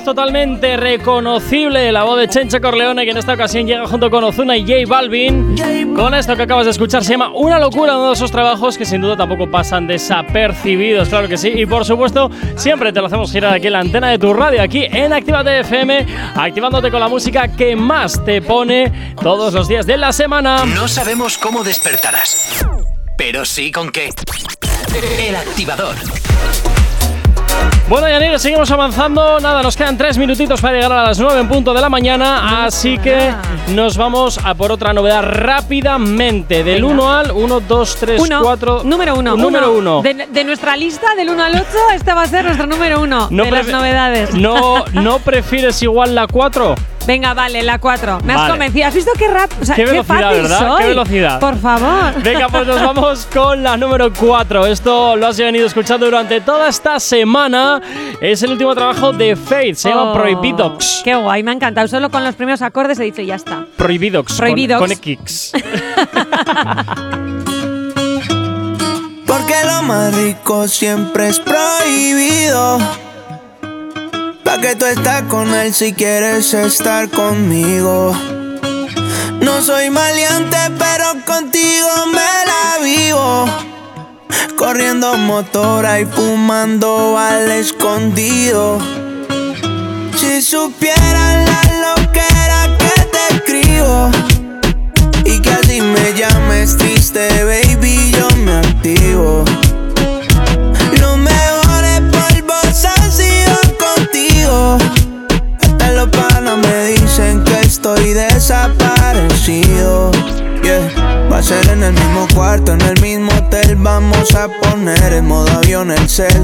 totalmente reconocible, la voz de Chencho Corleone, que en esta ocasión llega junto con Ozuna y J Balvin. Con esto que acabas de escuchar se llama Una locura, uno de esos trabajos que sin duda tampoco pasan desapercibidos, claro que sí. Y por supuesto, siempre te lo hacemos girar aquí en la antena de tu radio, aquí en Actívate FM, activándote con la música que más te pone todos los días de la semana. No sabemos cómo despertarás, pero sí con qué. El activador. Bueno, Yanir, seguimos avanzando. Nada, nos quedan tres minutitos para llegar a las 9 en punto de la mañana. Así que nos vamos a por otra novedad rápidamente. Del 1 al 1, 2, 3, Uno, 4. Número uno. Número 1. De, de nuestra lista, del 1 al 8, este va a ser nuestro número 1 de las novedades. No, ¿No prefieres igual la 4? Venga, vale, la 4. Me has Vale. convencido. ¿Has visto qué rap? O sea, Qué velocidad, fácil ¿verdad? soy? Qué velocidad. Por favor. Venga, pues nos vamos con la número 4. Esto lo has venido escuchando durante toda esta semana. Es el último trabajo de Faith. Se llama Oh, Prohibidox. Qué guay, me ha encantado. Solo con los primeros acordes he dicho ya está. Prohibidox. con- Prohibidox. Con, X. Porque lo más rico siempre es prohibido. Pa' que tú estás con él si quieres estar conmigo. No soy maleante, pero contigo me la vivo. Corriendo motora y fumando al escondido. Si supieran la loquera que te escribo. Y que así me llames triste, baby, yo me activo. Estoy desaparecido. Yeah. Va a ser en el mismo cuarto, en el mismo hotel. Vamos a poner en modo avión el cel.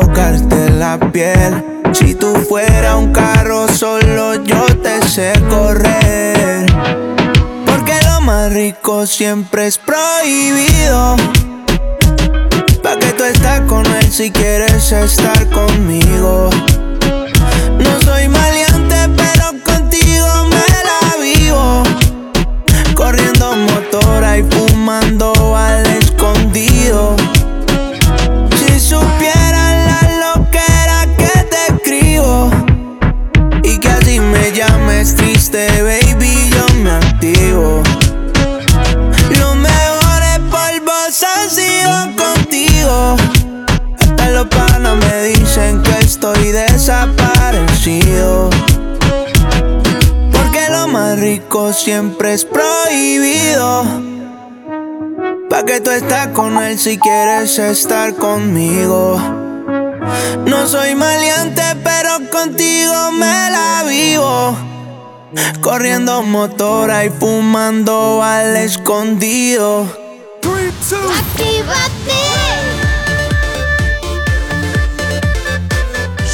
tocarte la piel. Si tú fuera un carro, solo yo te sé correr. Porque lo más rico siempre es prohibido. Pa' que tú estás con él si quieres estar conmigo. No soy maleante, pero contigo me la vivo. Corriendo motora y fumando triste, baby, yo me activo. Los mejores polvos han sido contigo. Hasta los panas me dicen que estoy desaparecido. Porque lo más rico siempre es prohibido. Pa' que tú estás con él si quieres estar conmigo. No soy maleante, pero contigo me la vivo. Corriendo motora y fumando al escondido.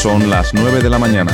Son las 9 de la mañana.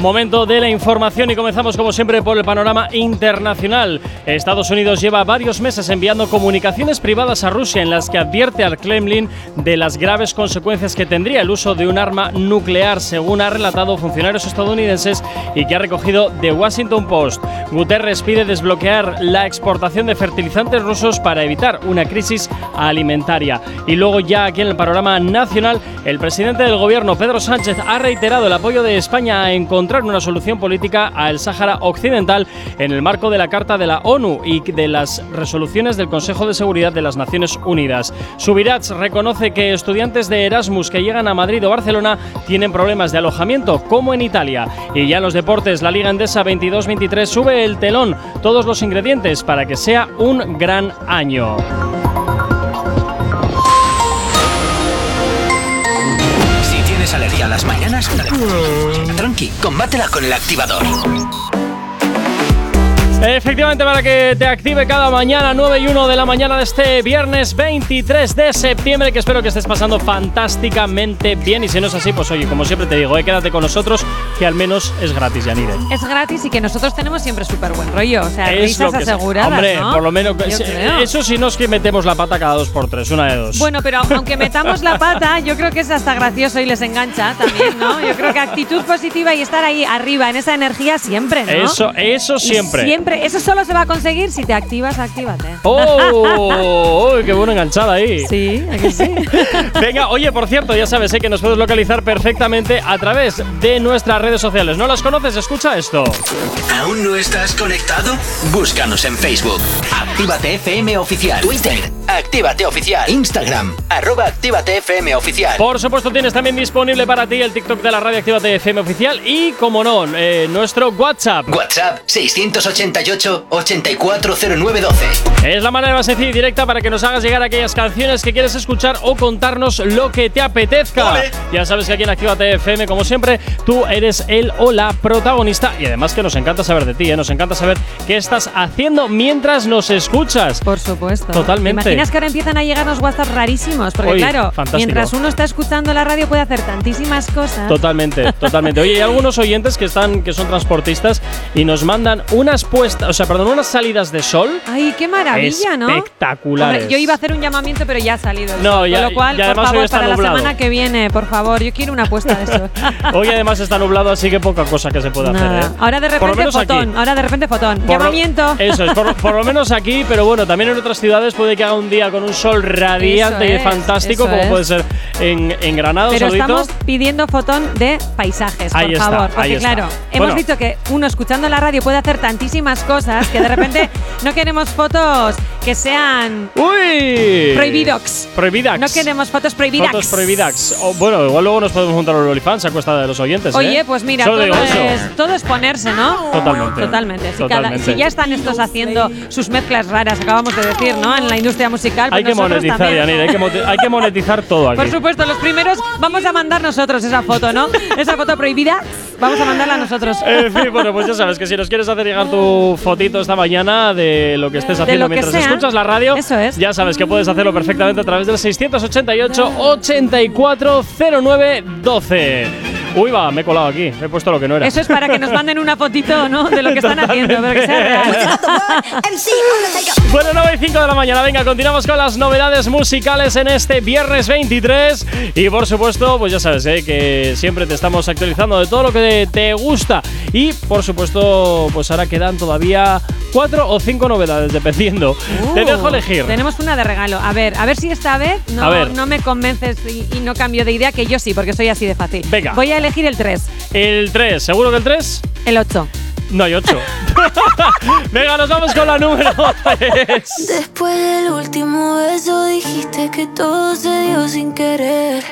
Momento de la información y comenzamos como siempre por el panorama internacional. Estados Unidos lleva varios meses enviando comunicaciones privadas a Rusia en las que advierte al Kremlin de las graves consecuencias que tendría el uso de un arma nuclear, según ha relatado funcionarios estadounidenses y que ha recogido The Washington Post. Guterres pide desbloquear la exportación de fertilizantes rusos para evitar una crisis alimentaria. Y luego ya aquí en el panorama nacional, el presidente del gobierno, Pedro Sánchez, ha reiterado el apoyo de España a encontrar una solución política al Sáhara Occidental en el marco de la Carta de la ONU y de las resoluciones del Consejo de Seguridad de las Naciones Unidas. Subirats reconoce que estudiantes de Erasmus que llegan a Madrid o Barcelona tienen problemas de alojamiento, como en Italia. Y ya los deportes, la Liga Endesa 22-23 sube el telón, todos los ingredientes para que sea un gran año. Las mañanas, tranqui, combátela con el activador. Efectivamente, para que te active cada mañana, 9 y 1 de la mañana de este viernes 23 de septiembre, que espero que estés pasando fantásticamente bien. Y si no es así, pues oye, como siempre te digo, eh, quédate con nosotros, que al menos es gratis, Yanire. Es gratis y que nosotros tenemos siempre súper buen rollo. O sea, Es risas aseguradas. Hombre, ¿no? por lo menos. Es-. Eso sí no es que metemos la pata cada dos por tres, una de dos. Bueno, pero aunque metamos la pata, yo creo que es hasta gracioso y les engancha también, ¿no? Yo creo que actitud positiva y estar ahí arriba en esa energía siempre, ¿no? Eso, eso Y siempre. Siempre. Eso solo se va a conseguir si te activas, actívate. ¡Oh! ¡Uy, ¡Qué buena enganchada ahí! Sí, ¿a que sí? Venga, oye, por cierto, ya sabes eh, que nos puedes localizar perfectamente a través de nuestras redes sociales. ¿No las conoces? Escucha esto. ¿Aún no estás conectado? Búscanos en Facebook. Actívate FM Oficial. Twitter. Actívate Oficial. Instagram. Arroba Actívate FM Oficial. Por supuesto, tienes también disponible para ti el TikTok de la radio Actívate FM oficial y, como no, eh, nuestro WhatsApp. WhatsApp 688-840912. Es la manera más sencilla y directa para que nos hagas llegar aquellas canciones que quieres escuchar o contarnos lo que te apetezca. Ole. Ya sabes que aquí en Actívate FM, como siempre, tú eres el o la protagonista y además que nos encanta saber de ti, ¿eh? nos encanta saber qué estás haciendo mientras nos escuchas. Por supuesto. Totalmente. es que ahora empiezan a llegarnos WhatsApp rarísimos, porque claro, fantástico. mientras uno está escuchando la radio puede hacer tantísimas cosas. Totalmente, totalmente. Oye, hay algunos oyentes que están, que son transportistas y nos mandan unas puestas, o sea, perdón, unas salidas de sol Ay, qué maravilla, ¿no? espectaculares. Hombre, yo iba a hacer un llamamiento, pero ya ha salido. el No, sol, ya- Con lo cual, y además por hoy favor, está para nublado. la semana que viene, por favor, yo quiero una apuesta de eso. Hoy además está nublado, así que poca cosa que se puede Nada. hacer. ¿eh? Ahora de lo repente fotón, ahora de repente fotón. Por lo- Llamamiento. Eso es, por, por lo menos aquí, pero bueno, también en otras ciudades puede que haga un día con un sol radiante Eso y es, fantástico, como es. puede ser en, en Granada. Pero saludito. estamos pidiendo fotón de paisajes, por Ahí está, favor. ahí Porque está. claro, hemos Bueno. dicho que uno escuchando la radio puede hacer tantísimas cosas que de repente no queremos fotos que sean ¡Uy! prohibidox. Prohibidax. No queremos fotos prohibidas. Fotos prohibidax. O, bueno, igual luego nos podemos juntar a los OnlyFans a cuesta de los oyentes. Oye, ¿eh? pues mira, todo es, todo es ponerse, ¿no? Totalmente. Totalmente. Si, cada- Totalmente. si ya están estos haciendo sus mezclas raras, acabamos de decir, ¿no? En la industria musical. Hay pues que monetizar. Yanira, hay que, hay que monetizar todo aquí. Por supuesto, los primeros vamos a mandar nosotros esa foto, ¿no? Esa foto prohibida, vamos a mandarla nosotros. En fin, bueno, pues ya sabes que si nos quieres hacer llegar tu fotito esta mañana de lo que estés haciendo mientras sea. escuchas la radio, ya sabes que puedes hacerlo perfectamente a través del 688 84 09 12. Uy, va, me he colado aquí, he puesto lo que no era. Eso es para que nos manden una fotito, ¿no? De lo que están haciendo, pero que sea real. Bueno, 9 y 5 de la mañana, venga, continuamos con las novedades musicales en este viernes 23. Y por supuesto, pues ya sabes, ¿eh? que siempre te estamos actualizando de todo lo que te gusta. Y por supuesto, pues ahora quedan todavía cuatro o cinco novedades, dependiendo. te Uh, dejo elegir. Tenemos una de regalo. A ver, a ver si esta vez no, no me convences y, y no cambio de idea, que yo sí, porque soy así de fácil. Venga. Voy a elegir el 3. El 3, ¿seguro que el 3? El 8. No hay 8. venga, nos vamos con la número 3. Después del último beso dijiste que todo se dio sin querer.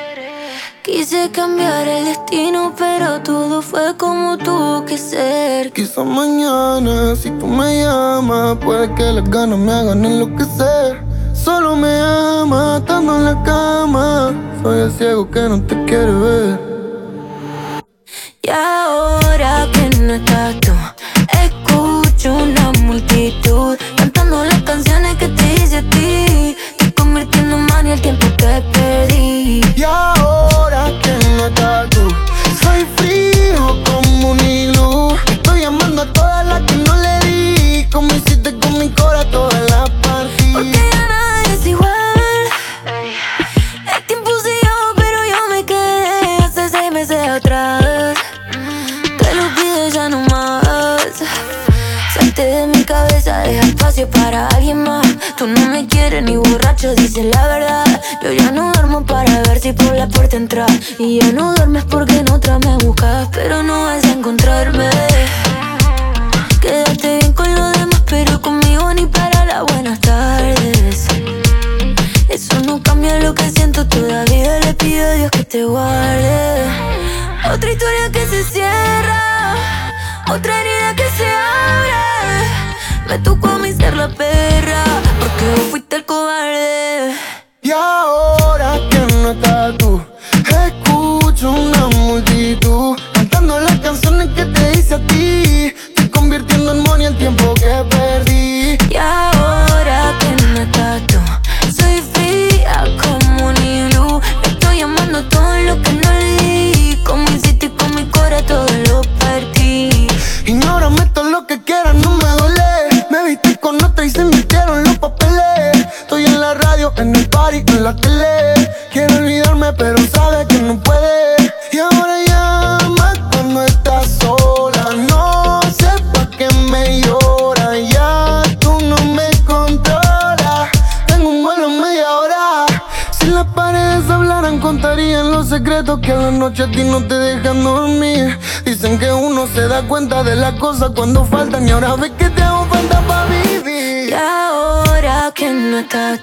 Quise cambiar el destino, pero todo fue como tuvo que ser. Quizá mañana, si tú me llamas, puede que las ganas me hagan enloquecer. Solo me ama estando en la cama. Soy el ciego que no te quiere ver. Y ahora que no estás tú, escucho una multitud cantando las canciones que te hice a ti. Estoy convirtiendo en mania el tiempo que perdí. Y ahora que no estás tú, soy frío como un iglú. Estoy llamando a todas las que no le di. Como hiciste con mi cora toda la partida. Espacio para alguien más. Tú no me quieres ni borracho, dices la verdad. Yo ya no duermo para ver si por la puerta entras. Y ya no duermes porque en otra me buscas, pero no vas a encontrarme. Quédate bien con los demás, pero conmigo ni para las buenas tardes. Eso no cambia lo que siento, todavía le pido a Dios que te guarde. Otra historia que se cierra, otra herida que se abre. Me tocó a mí ser la perra, porque vos fuiste el cobarde. Y ahora que no estás tú, escucho una multitud cantando las canciones que te hice a ti. Estoy convirtiendo en money el tiempo que perdí. Y ahora cosas cuando faltan y ahora ves que te hago falta para vivir. Y ahora que no estás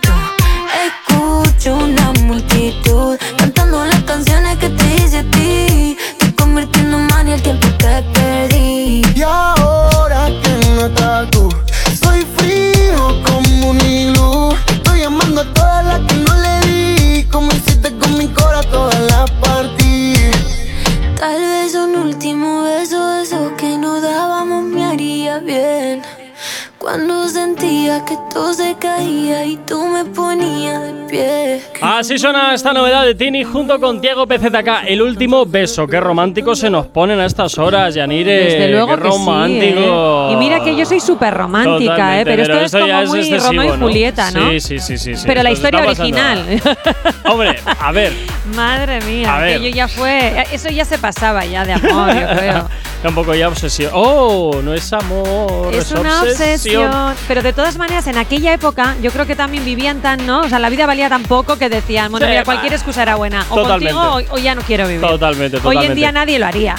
Así suena esta novedad de Tini junto con Diego PZK. El último beso. Qué romántico se nos ponen a estas horas, Yanire. Desde luego Qué que sí, romántico. ¿eh? Y mira que yo soy súper romántica, ¿eh? Pero, esto es como muy excesivo, Romeo y Julieta, ¿no? Sí, sí, sí, sí. sí. Pero la historia original. Hombre, a ver. Madre mía, A ver. aquello ya fue. Eso ya se pasaba ya de amor, yo creo. Un poco ya obsesión. Oh, no es amor, es, Es una obsesión. Pero de todas maneras, en aquella época, yo creo que también vivían tan, ¿no? O sea, la vida valía tan poco que decían, bueno, mira, cualquier excusa era buena. O Totalmente. contigo o, o ya no quiero vivir. Totalmente, Hoy totalmente. en día nadie lo haría.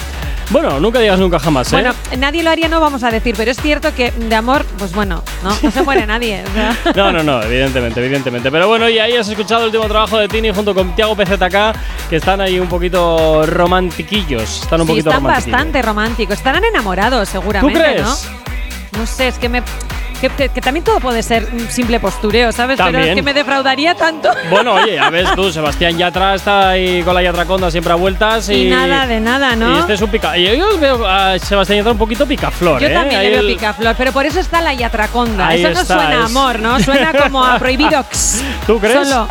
Bueno, nunca digas nunca jamás, ¿eh? Bueno, nadie lo haría, no vamos a decir, pero es cierto que de amor, pues bueno, no, no se muere nadie. o sea. No, no, no, evidentemente, evidentemente. Pero bueno, y ahí has escuchado el último trabajo de Tini junto con Tiago PZK, que están ahí un poquito romantiquillos. Están un Sí, poquito están bastante románticos. Estarán enamorados, seguramente, ¿Tú crees? ¿no? No sé, es que me. Que, también todo puede ser un simple postureo, ¿sabes? Pero es que me defraudaría tanto. Bueno, oye, a ver tú, Sebastián Yatra está ahí con la Yatraconda siempre a vueltas y. Y nada de nada, ¿no? Y este es un pica. Y yo os veo a Sebastián Yatra un poquito picaflor, Yo ¿eh? también Ahí le veo el- picaflor, pero por eso está la yatraconda. Ahí eso no está, suena a amor, ¿no? Suena como a prohibidox. ¿Tú crees? Solo.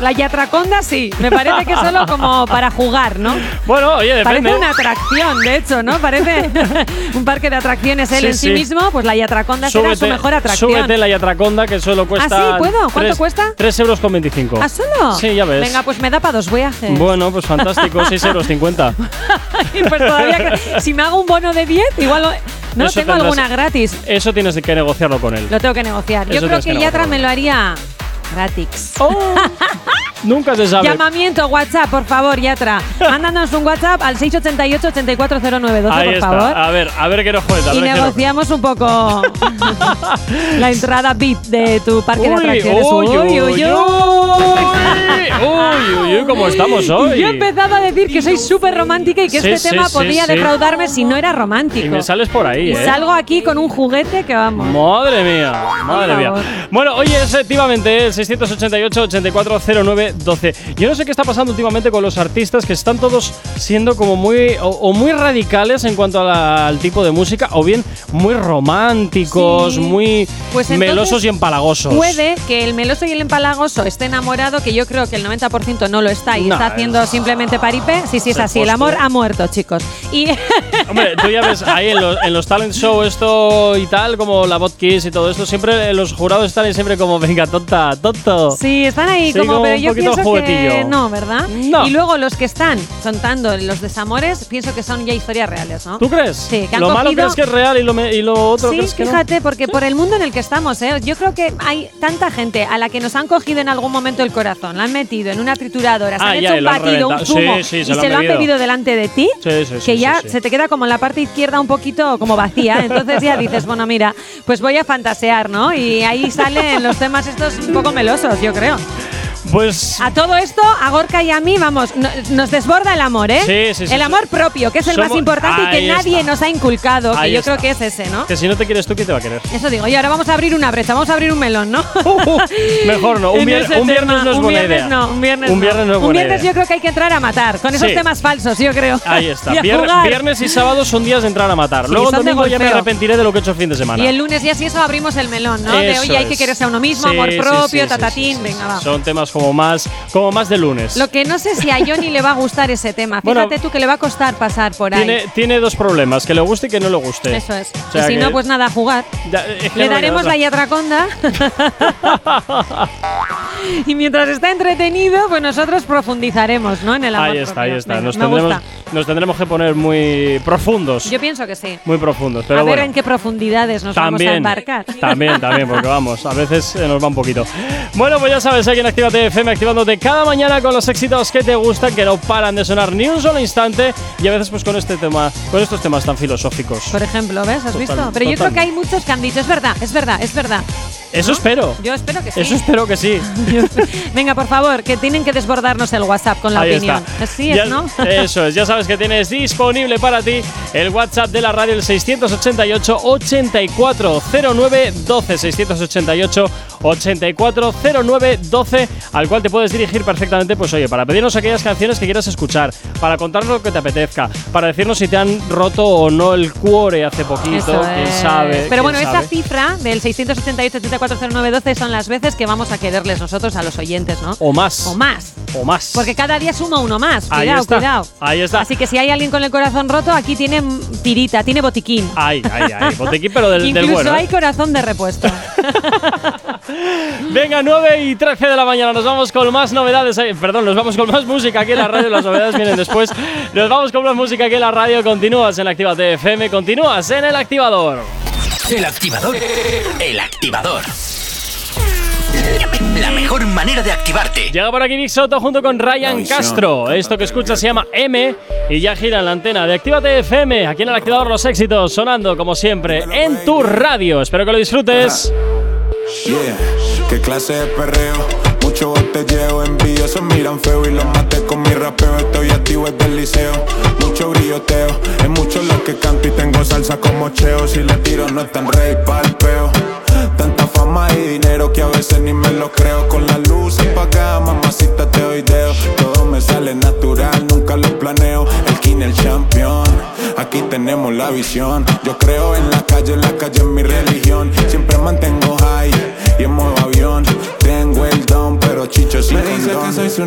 La yatraconda sí. Me parece que solo como para jugar, ¿no? Bueno, oye, depende. Parece una atracción, de hecho, ¿no? Parece un parque de atracciones él Sí, en sí, sí. mismo, pues la yatraconda será su mejor atracción. súbete la Yatraconda, que solo cuesta. ¿Ah, sí? ¿Puedo? ¿Cuánto cuesta? 3 euros con 25. ¿Ah, solo? Sí, ya ves. Venga, pues me da para dos viajes. Bueno, pues fantástico, 6 euros 50. pues todavía si me hago un bono de 10, igual lo- no Eso tengo tendrás- alguna gratis. Eso tienes que negociarlo con él. Lo tengo que negociar. Yo creo que que Yatra me lo haría gratis. Nunca se sabe. Llamamiento WhatsApp, por favor, Yatra. Mándanos un WhatsApp al 688 840912, Ahí por está. favor. A ver, a ver qué nos cuenta. Y negociamos un poco la entrada VIP de tu parque de atracciones. uy, uy, uy, Uy, uy, uy, ¿cómo estamos hoy? Yo he empezado a decir que soy súper romántica y que Sí, este sí, tema sí, sí. defraudarme si no era romántico. Y me sales por ahí, Y ¿eh? salgo aquí con un juguete que vamos. Madre mía, madre mía. Bueno, oye, efectivamente, el 688-8409-12. Yo no sé qué está pasando últimamente con los artistas que están todos siendo como muy o, o muy radicales en cuanto la- al tipo de música o bien muy románticos, Sí. muy Pues melosos y empalagosos. Puede que el meloso y el empalagoso esté enamorado, que yo creo que el 90% no lo está y está haciendo simplemente paripé. Sí, sí, es así. El amor ha muerto, chicos. Y Hombre, tú ya ves ahí en los, en los talent show esto y tal, como la bot kiss y todo esto, siempre los jurados están ahí siempre como, venga, tonta, tonto. sí, están ahí Sí, como, como pero yo pienso que juguetillo. no, ¿verdad? No. Y luego los que están contando los desamores, pienso que son ya historias reales, ¿no? ¿Tú crees? Sí, que han Lo malo cogido- crees que es real y lo, me- y lo otro Sí, crees que no. fíjate, porque por el mundo en el que estamos, ¿eh? yo creo que hay tanta gente a la que nos han cogido en algún momento el corazón, la han metido en una trituradora, se Ah, han ya, hecho un batido, un zumo Sí, y se lo se han lo han bebido. delante de ti, que ya se te queda como en la parte izquierda un poquito como vacía, entonces ya dices, bueno, mira, pues voy a fantasear, ¿no? Y ahí salen los temas estos un poco melosos, yo creo. Pues A todo esto, a Gorka y a mí, vamos, no- nos desborda el amor, ¿eh? Sí, sí, sí, el sí. amor propio, que es el más importante y que nadie está. nos ha inculcado, que Ahí yo está. creo que es ese, ¿no? que si no te quieres tú, ¿quién te va a querer? Eso digo, y ahora vamos a abrir una brecha, vamos a abrir un melón, ¿no? Mejor no, un, vier- un viernes no es un buena viernes idea. No, un viernes Un viernes no es Un buena viernes idea. yo creo que hay que entrar a matar, con esos Sí. temas falsos, yo creo. Ahí está. Y Vier- viernes y sábado son días de entrar a matar. Sí, Luego el domingo ya me arrepentiré de lo que he hecho el fin de semana. Y el lunes ya si eso abrimos el melón, ¿no? de oye, hay que quererse a uno mismo, amor propio, tatatín, venga, va. Son temas como más, como más de lunes. Lo que no sé si a Johnny le va a gustar ese tema. Bueno, Fíjate tú que le va a costar pasar por ahí. tiene, tiene dos problemas, que le guste y que no le guste. Eso es. O sea y si no, pues nada, jugar. Ya, es que Le no daremos la yatraconda. y mientras está entretenido, pues nosotros profundizaremos, ¿no? En el amor Ahí está, ahí está. Nos me tendremos, gusta. nos tendremos que poner muy profundos. Yo pienso que sí. Muy profundos. Pero a ver bueno. en qué profundidades nos También, vamos a embarcar. También, también, porque vamos, a veces nos va un poquito. Bueno, pues ya sabes, aquí en Actívate FM, activándote cada mañana con los éxitos que te gustan, que no paran de sonar ni un solo instante, y a veces pues con este tema, con estos temas tan filosóficos. Por ejemplo, ¿ves? ¿Has Total- visto? Pero yo creo que hay muchos que han dicho, es verdad, es verdad, es verdad. Eso espero. Yo espero que sí. Eso espero que sí. Venga, por favor, que tienen que desbordarnos el WhatsApp con la Ahí opinión. está. Así Ya- es, ¿no? Eso es, ya sabes que tienes disponible para ti el WhatsApp de la radio el 688 8409 12 688 8409 12 al cual te puedes dirigir perfectamente pues oye, para pedirnos aquellas canciones que quieras escuchar, para contarnos lo que te apetezca, para decirnos si te han roto o no el cuore hace poquito, quién sabe. Pero bueno, esa cifra del 688 840912 son las veces que vamos a quererles nosotros a los oyentes, ¿no? o más. O más. O más. Porque cada día suma uno más. Ahí Cuidado, está. cuidado. Ahí está. Así que si hay alguien con el corazón roto, aquí tiene tirita, tiene botiquín. Ay, ay, ay, botequín pero del, del Incluso bueno. ¿eh? hay corazón de repuesto. Venga, 9 y 13 de la mañana, nos vamos con más novedades. eh, perdón, nos vamos con más música aquí en la radio, las novedades vienen después. Nos vamos con más música aquí en la radio. Continúas en Actívate FM, continúas en el activador. El activador. El activador. La mejor manera de activarte. Llega por aquí Vic Soto junto con Ryan Castro. Esto que escuchas se llama M y ya gira en la antena de Actívate FM. Aquí en el activador los éxitos sonando como siempre en tu radio. Espero que lo disfrutes. Yeah, qué clase de perreo. Mucho botelleo, envidiosos miran feo y los maté con mi rapeo. Estoy activo desde el liceo. Mucho brilloteo, es mucho lo que canto y tengo salsa como cheo. Si le tiro no están rey pa'l peo. Tanta fama y dinero que a veces ni me lo creo. Con las luces apagadas, mamacita te doy deo. Todo me sale natural, nunca lo planeo. El king, el champion. Aquí tenemos la visión. Yo creo en la calle, la calle es mi dice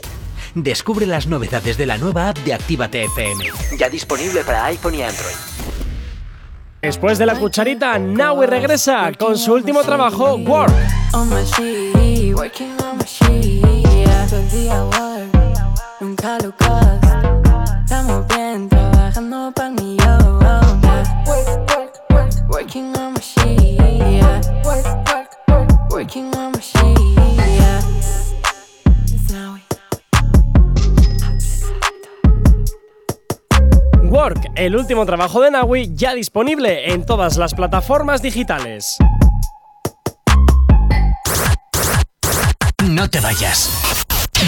Descubre las novedades de la nueva app de Actívate FM. Ya disponible para iPhone y Android. Después de la cucharita, Naui regresa con su último trabajo, Work. On my el último trabajo de Nawi ya disponible en todas las plataformas digitales. No te vayas.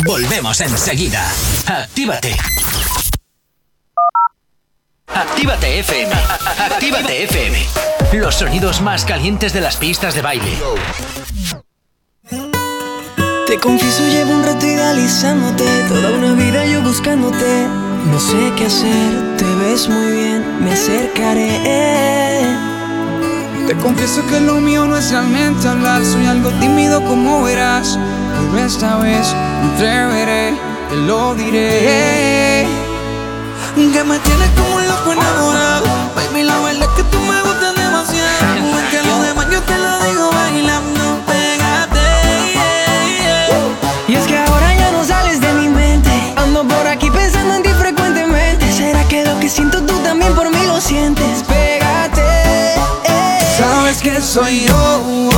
Volvemos enseguida. Actívate. Actívate FM. Actívate FM. Los sonidos más calientes de las pistas de baile. Te confieso, llevo un rato idealizándote. Toda una vida yo buscándote. No sé qué hacer, te ves muy bien, me acercaré. Te confieso que lo mío no es realmente hablar, soy algo tímido como verás. Pero esta vez me atreveré, te lo diré. Que me tienes como un loco enamorado. Baby, la sientes? Pégate. Sabes que soy yo,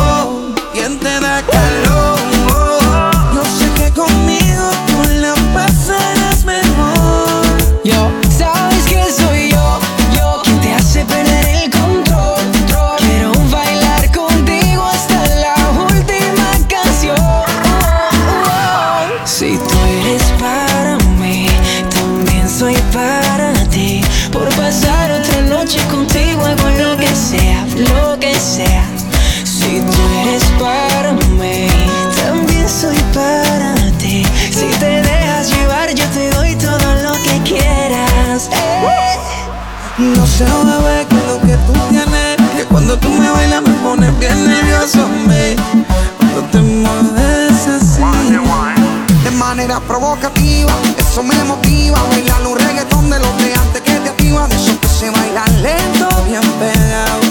cuando tú me bailas me pones bien nervioso, me. Cuando te mueves así. De manera provocativa, eso me motiva. Bailar un reggaetón de los de antes que te activa. De esos que se bailan lento, bien pegado,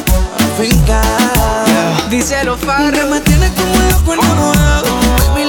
afincado. Díselo, Farro. Que me tienes como loco enamorado. Baby,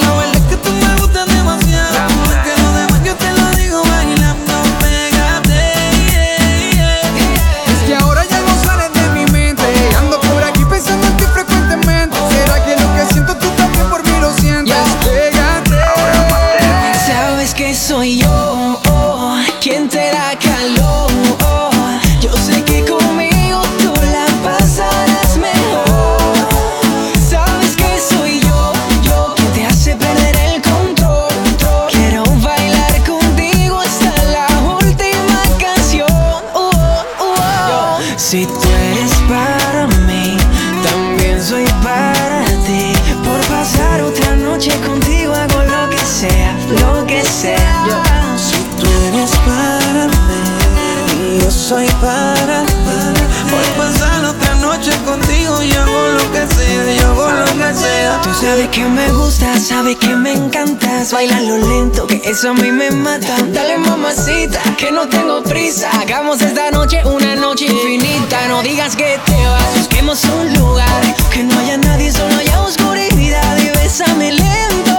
sabes que me gusta, sabes que me encantas. Bailalo lento, que eso a mí me mata. Dale mamacita, que no tengo prisa. Hagamos esta noche una noche infinita. No digas que te vas, busquemos un lugar. Que no haya nadie, solo haya oscuridad. Y bésame lento,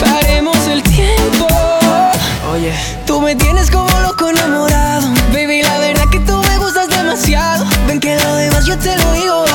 paremos el tiempo. Oye, tú me tienes como loco enamorado. Baby, la verdad que tú me gustas demasiado. Ven que lo demás yo te lo digo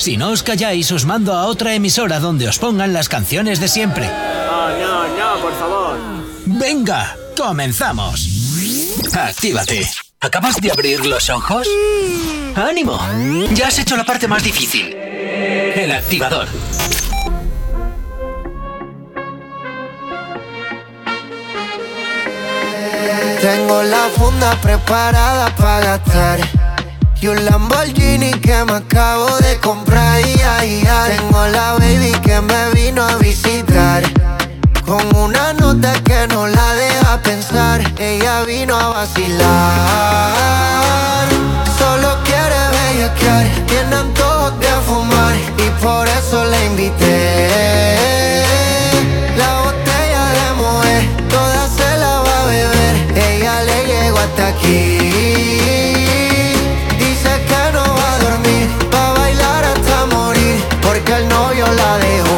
Si no os calláis, os mando a otra emisora donde os pongan las canciones de siempre. No, no, no, por favor. Venga, comenzamos. Actívate. ¿Acabas de abrir los ojos? ¡Ánimo! Ya has hecho la parte más difícil. El activador. Tengo la funda preparada para gastar. Y un Lamborghini que me acabo de comprar. Ay, ay, ay. Tengo la baby que me vino a visitar. Con una nota que no la deja pensar. Ella vino a vacilar. Solo quiere bellaquear. Tiene antojos de fumar. Y por eso la invité. La botella de moe, toda se la va a beber. Ella le llegó hasta aquí. La dejó.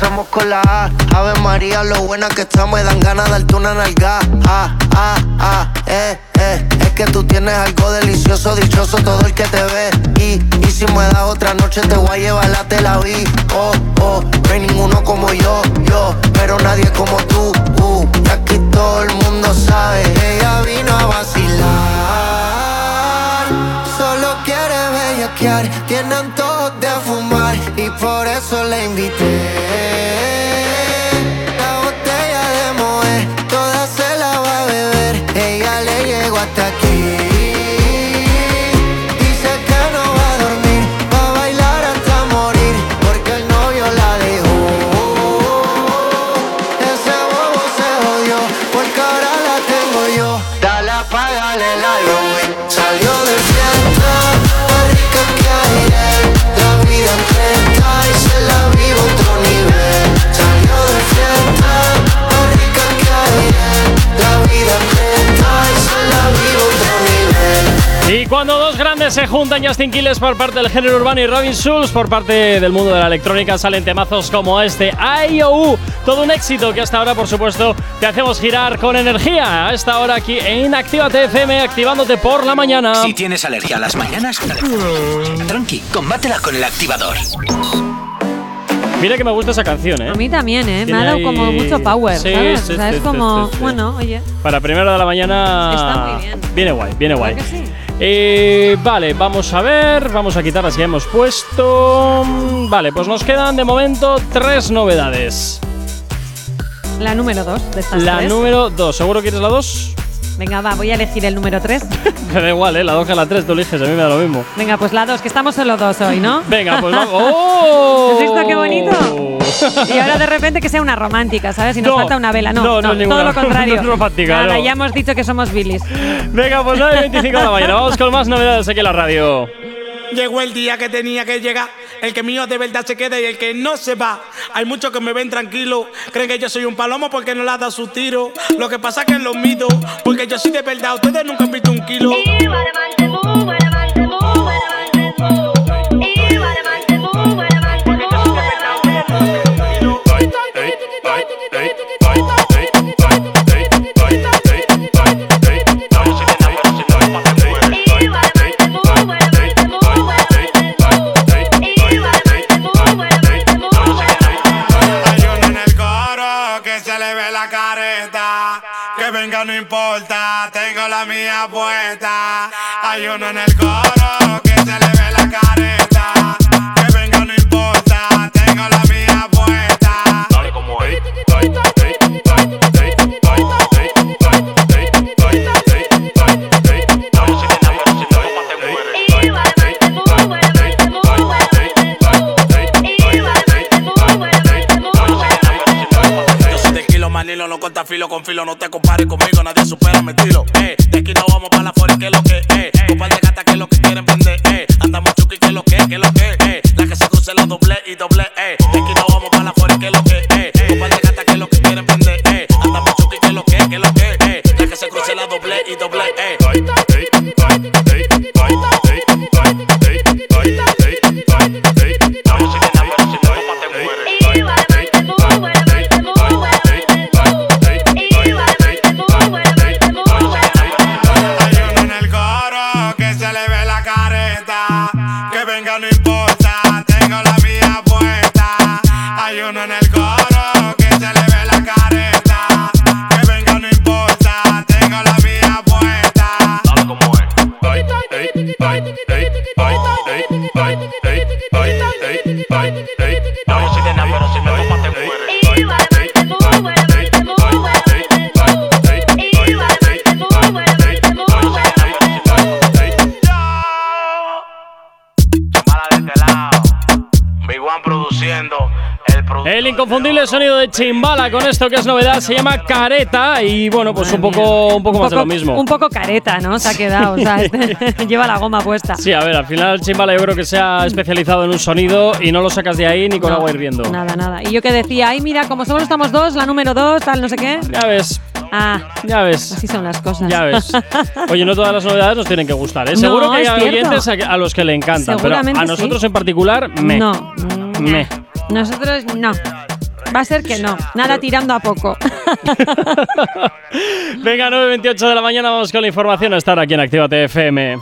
Empezamos con la A. Ave María, lo buena que estamos. Me dan ganas de darte una nalga. Ah, ah, ah, eh, eh. Es que tú tienes algo delicioso, dichoso todo el que te ve. Y, y si me das otra noche, te voy a llevar la tela vi. Oh, oh, no hay ninguno como yo, yo. Pero nadie como tú, uh. Y aquí todo el mundo sabe. Ella vino a vacilar. Solo quiere bellaquear. Tiene antojos de fumar. Por eso la invité. Cuando dos grandes se juntan, Justin Quiles por parte del género urbano y Robin Schulz por parte del mundo de la electrónica, salen temazos como este IOU. Todo un éxito que hasta ahora, por supuesto, te hacemos girar con energía. A esta hora aquí en Actívate FM, activándote por la mañana. Si tienes alergia a las mañanas, tranqui, combátela con el activador. Mira que me gusta esa canción, ¿eh? A mí también, ¿eh? Me ha dado ahí- como mucho power, Sí, ¿sabes? sí, o sea, sí, es sí, como, sí, sí. bueno, oye. Para primera de la mañana. Está muy bien. Viene guay, viene guay. ¿Verdad que sí? Eh, vale, vamos a ver. Vamos a quitar las que hemos puesto. Vale, pues nos quedan de momento tres novedades. La número dos de estas La tres. número 2. ¿Seguro quieres la 2? Venga, va, voy a elegir el número 3. Me da igual, ¿eh? La 2 que la 3, tú eliges, a mí me da lo mismo. Venga, pues la 2, que estamos solo dos hoy, ¿no? Venga, pues vamos. ¡Oh! ¿Has visto qué bonito? Y ahora de repente que sea una romántica, ¿sabes? Y nos No, falta una vela. No, no, no ninguna- todo lo contrario. no es romántica, Nada, no. ya hemos dicho que somos bilis. Venga, pues 9.25 de la mañana. Vamos con más novedades aquí en la radio. Llegó el día que tenía que llegar. El que mío de verdad se queda y el que no se va. Hay muchos que me ven tranquilo. Creen que yo soy un palomo porque no le da su tiro. Lo que pasa que los mido. Porque yo soy de verdad. Ustedes nunca han visto un kilo. Tengo la mía puesta. Hay uno en el coro no corta filo con filo. No te compares conmigo, nadie supera mi estilo. Eh, de aquí no vamos para la fuera, que lo que, eh. Un par de gatas que lo que quieren vender, eh. Andamos chuki, que lo que, que lo que, eh. La que se cruce la doble y doble, eh. Mami, si te enamoro, si me copas te mueres. produciendo. El inconfundible sonido de Chimbala con esto que es novedad se llama Careta y bueno, pues un poco, un poco más de lo mismo. Un poco careta, ¿no? Se ha quedado, o sea, lleva la goma puesta. Sí, a ver, al final Chimbala yo creo que se ha especializado en un sonido y no lo sacas de ahí ni con No, agua hirviendo. Nada, nada. Y yo que decía, ay, mira, como solo estamos dos, la número dos, tal, no sé qué. Ya ves, Ah, ya ves. así son las cosas. Ya ves. Oye, no todas las novedades nos tienen que gustar, ¿eh? No, Seguro que hay oyentes a, a los que le encantan, pero a nosotros sí. en particular, me. No. Me. Nosotros no. Va a ser que no. Nada tirando a poco. Venga, 9.28 de la mañana, vamos con la información estar aquí en Actívate FM.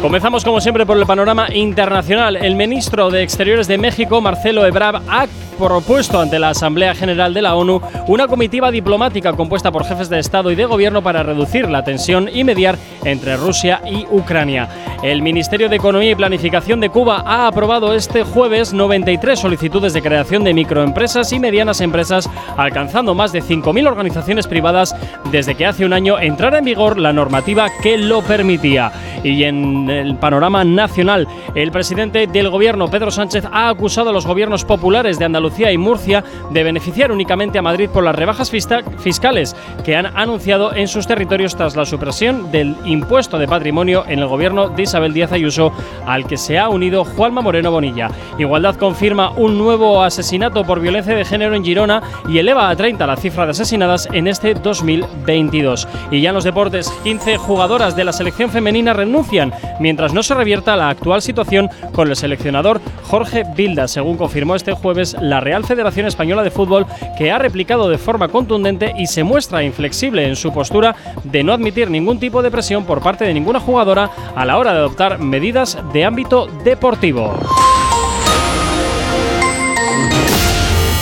Comenzamos como siempre por el panorama internacional. El ministro de Exteriores de México, Marcelo Ebrard, ha propuesto ante la Asamblea General de la ONU una comitiva diplomática compuesta por jefes de Estado y de Gobierno para reducir la tensión y mediar entre Rusia y Ucrania. El Ministerio de Economía y Planificación de Cuba ha aprobado este jueves 93 solicitudes de creación de microempresas y medianas empresas, alcanzando más de 5.000 organizaciones privadas desde que hace un año entrara en vigor la normativa que lo permitía. Y en el panorama nacional, el presidente del gobierno, Pedro Sánchez, ha acusado a los gobiernos populares de Andalucía y Murcia de beneficiar únicamente a Madrid por las rebajas fiscales que han anunciado en sus territorios tras la supresión del impuesto de patrimonio en el gobierno de Isabel Díaz Ayuso, al que se ha unido Juanma Moreno Bonilla. Igualdad confirma un nuevo asesinato por violencia de género en Girona y eleva a 30 la cifra de asesinadas en este 2022. Y ya en los deportes, 15 jugadoras de la selección femenina renuncian mientras no se revierta la actual situación con el seleccionador Jorge Vilda, según confirmó este jueves la Real Federación Española de Fútbol, que ha replicado de forma contundente y se muestra inflexible en su postura de no admitir ningún tipo de presión por parte de ninguna jugadora a la hora de adoptar medidas de ámbito deportivo.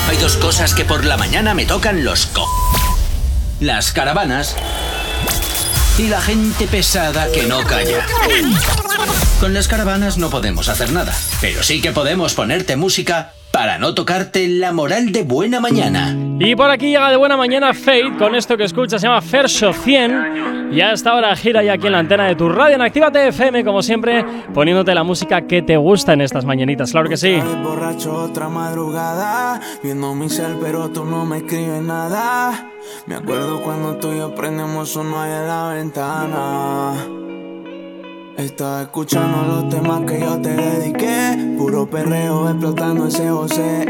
Hay dos cosas que por la mañana me tocan los co. Las caravanas y la gente pesada que no calla. Con las caravanas no podemos hacer nada, pero sí que podemos ponerte música para no tocarte la moral de buena mañana. Y por aquí llega de buena mañana Fate con esto que escuchas, se llama Ferso 100. Y hasta ahora gira ya aquí en la antena de tu radio en Actívate FM, como siempre, poniéndote la música que te gusta en estas mañanitas, claro que sí. borracho otra madrugada, viendo mi cel pero tú no me escribes nada. Me acuerdo cuando tú y yo prendemos uno ahí en la ventana. Estaba escuchando los temas que yo te dediqué, puro perreo explotando ese José.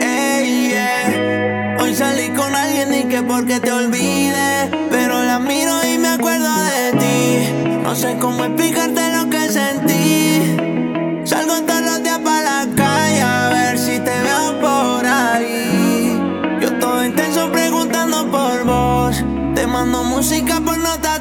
Hoy salí con alguien y que porque te olvide, pero la miro y me acuerdo de ti. No sé cómo explicarte lo que sentí. Salgo todos los días para la calle a ver si te veo por ahí. Yo todo intenso preguntando por vos. Te mando música por notas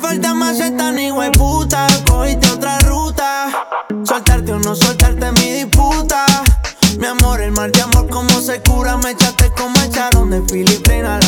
Falta más esta ni puta. Cogiste otra ruta. Soltarte o no soltarte mi disputa. Mi amor, el mal de amor, como se cura. Me echaste como echaron de Filipinas, la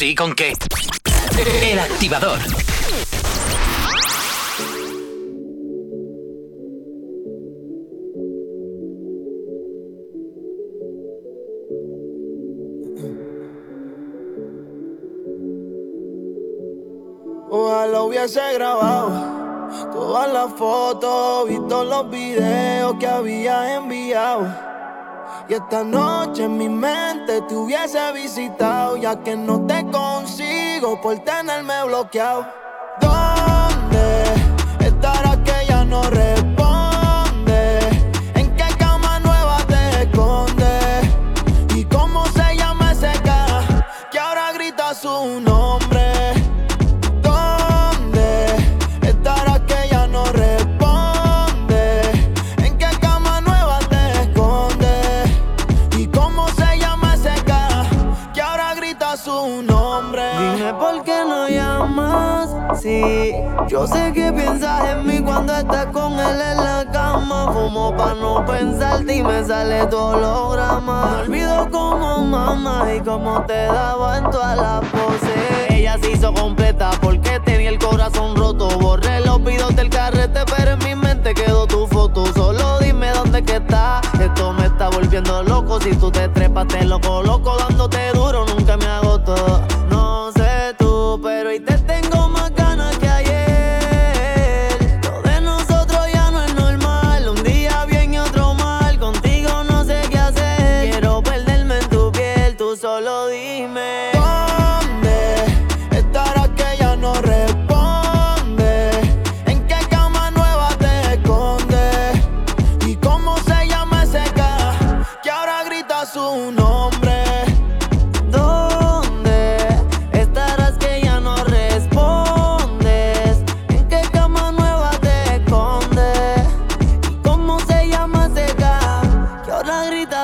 sí con qué. El activador. Ojalá hubiese grabado todas las fotos, visto los videos que había enviado. Y esta noche en mi mente te hubiese visitado, ya que no te consigo por tenerme bloqueado. ¿Dónde estará que ya no responde? Yo sé que piensas en mí cuando estás con él en la cama. Fumo pa' no pensarte y me sale tu holograma. Me olvido como mamá y cómo te daba en todas las poses. Ella se hizo completa porque tenía el corazón roto. Borré los videos del carrete, pero en mi mente quedó tu foto. Solo dime dónde que está. Esto me está volviendo loco. Si tú te trepas, te lo coloco. Dándote duro, nunca me agoto.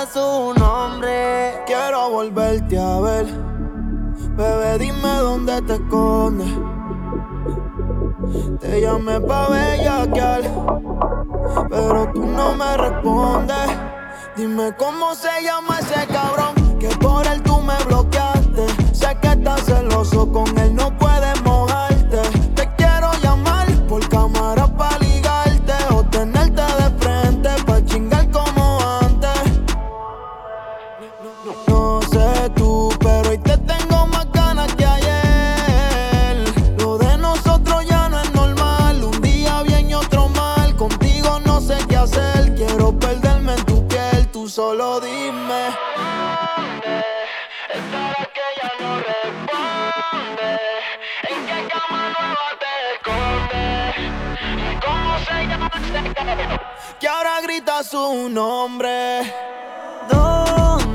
Su nombre? Quiero volverte a ver. Bebé, dime dónde te escondes. Te llamé pa' bellaquear, pero tú no me respondes. Dime cómo se llama ese cabrón que por él tú me bloqueaste. Sé que estás celoso, con él no puedes mojarte. Solo dime. Estará que ya no responde. ¿En qué cama nueva te escondes? ¿Y cómo se llama cabrón Que ahora grita su nombre. ¿Dónde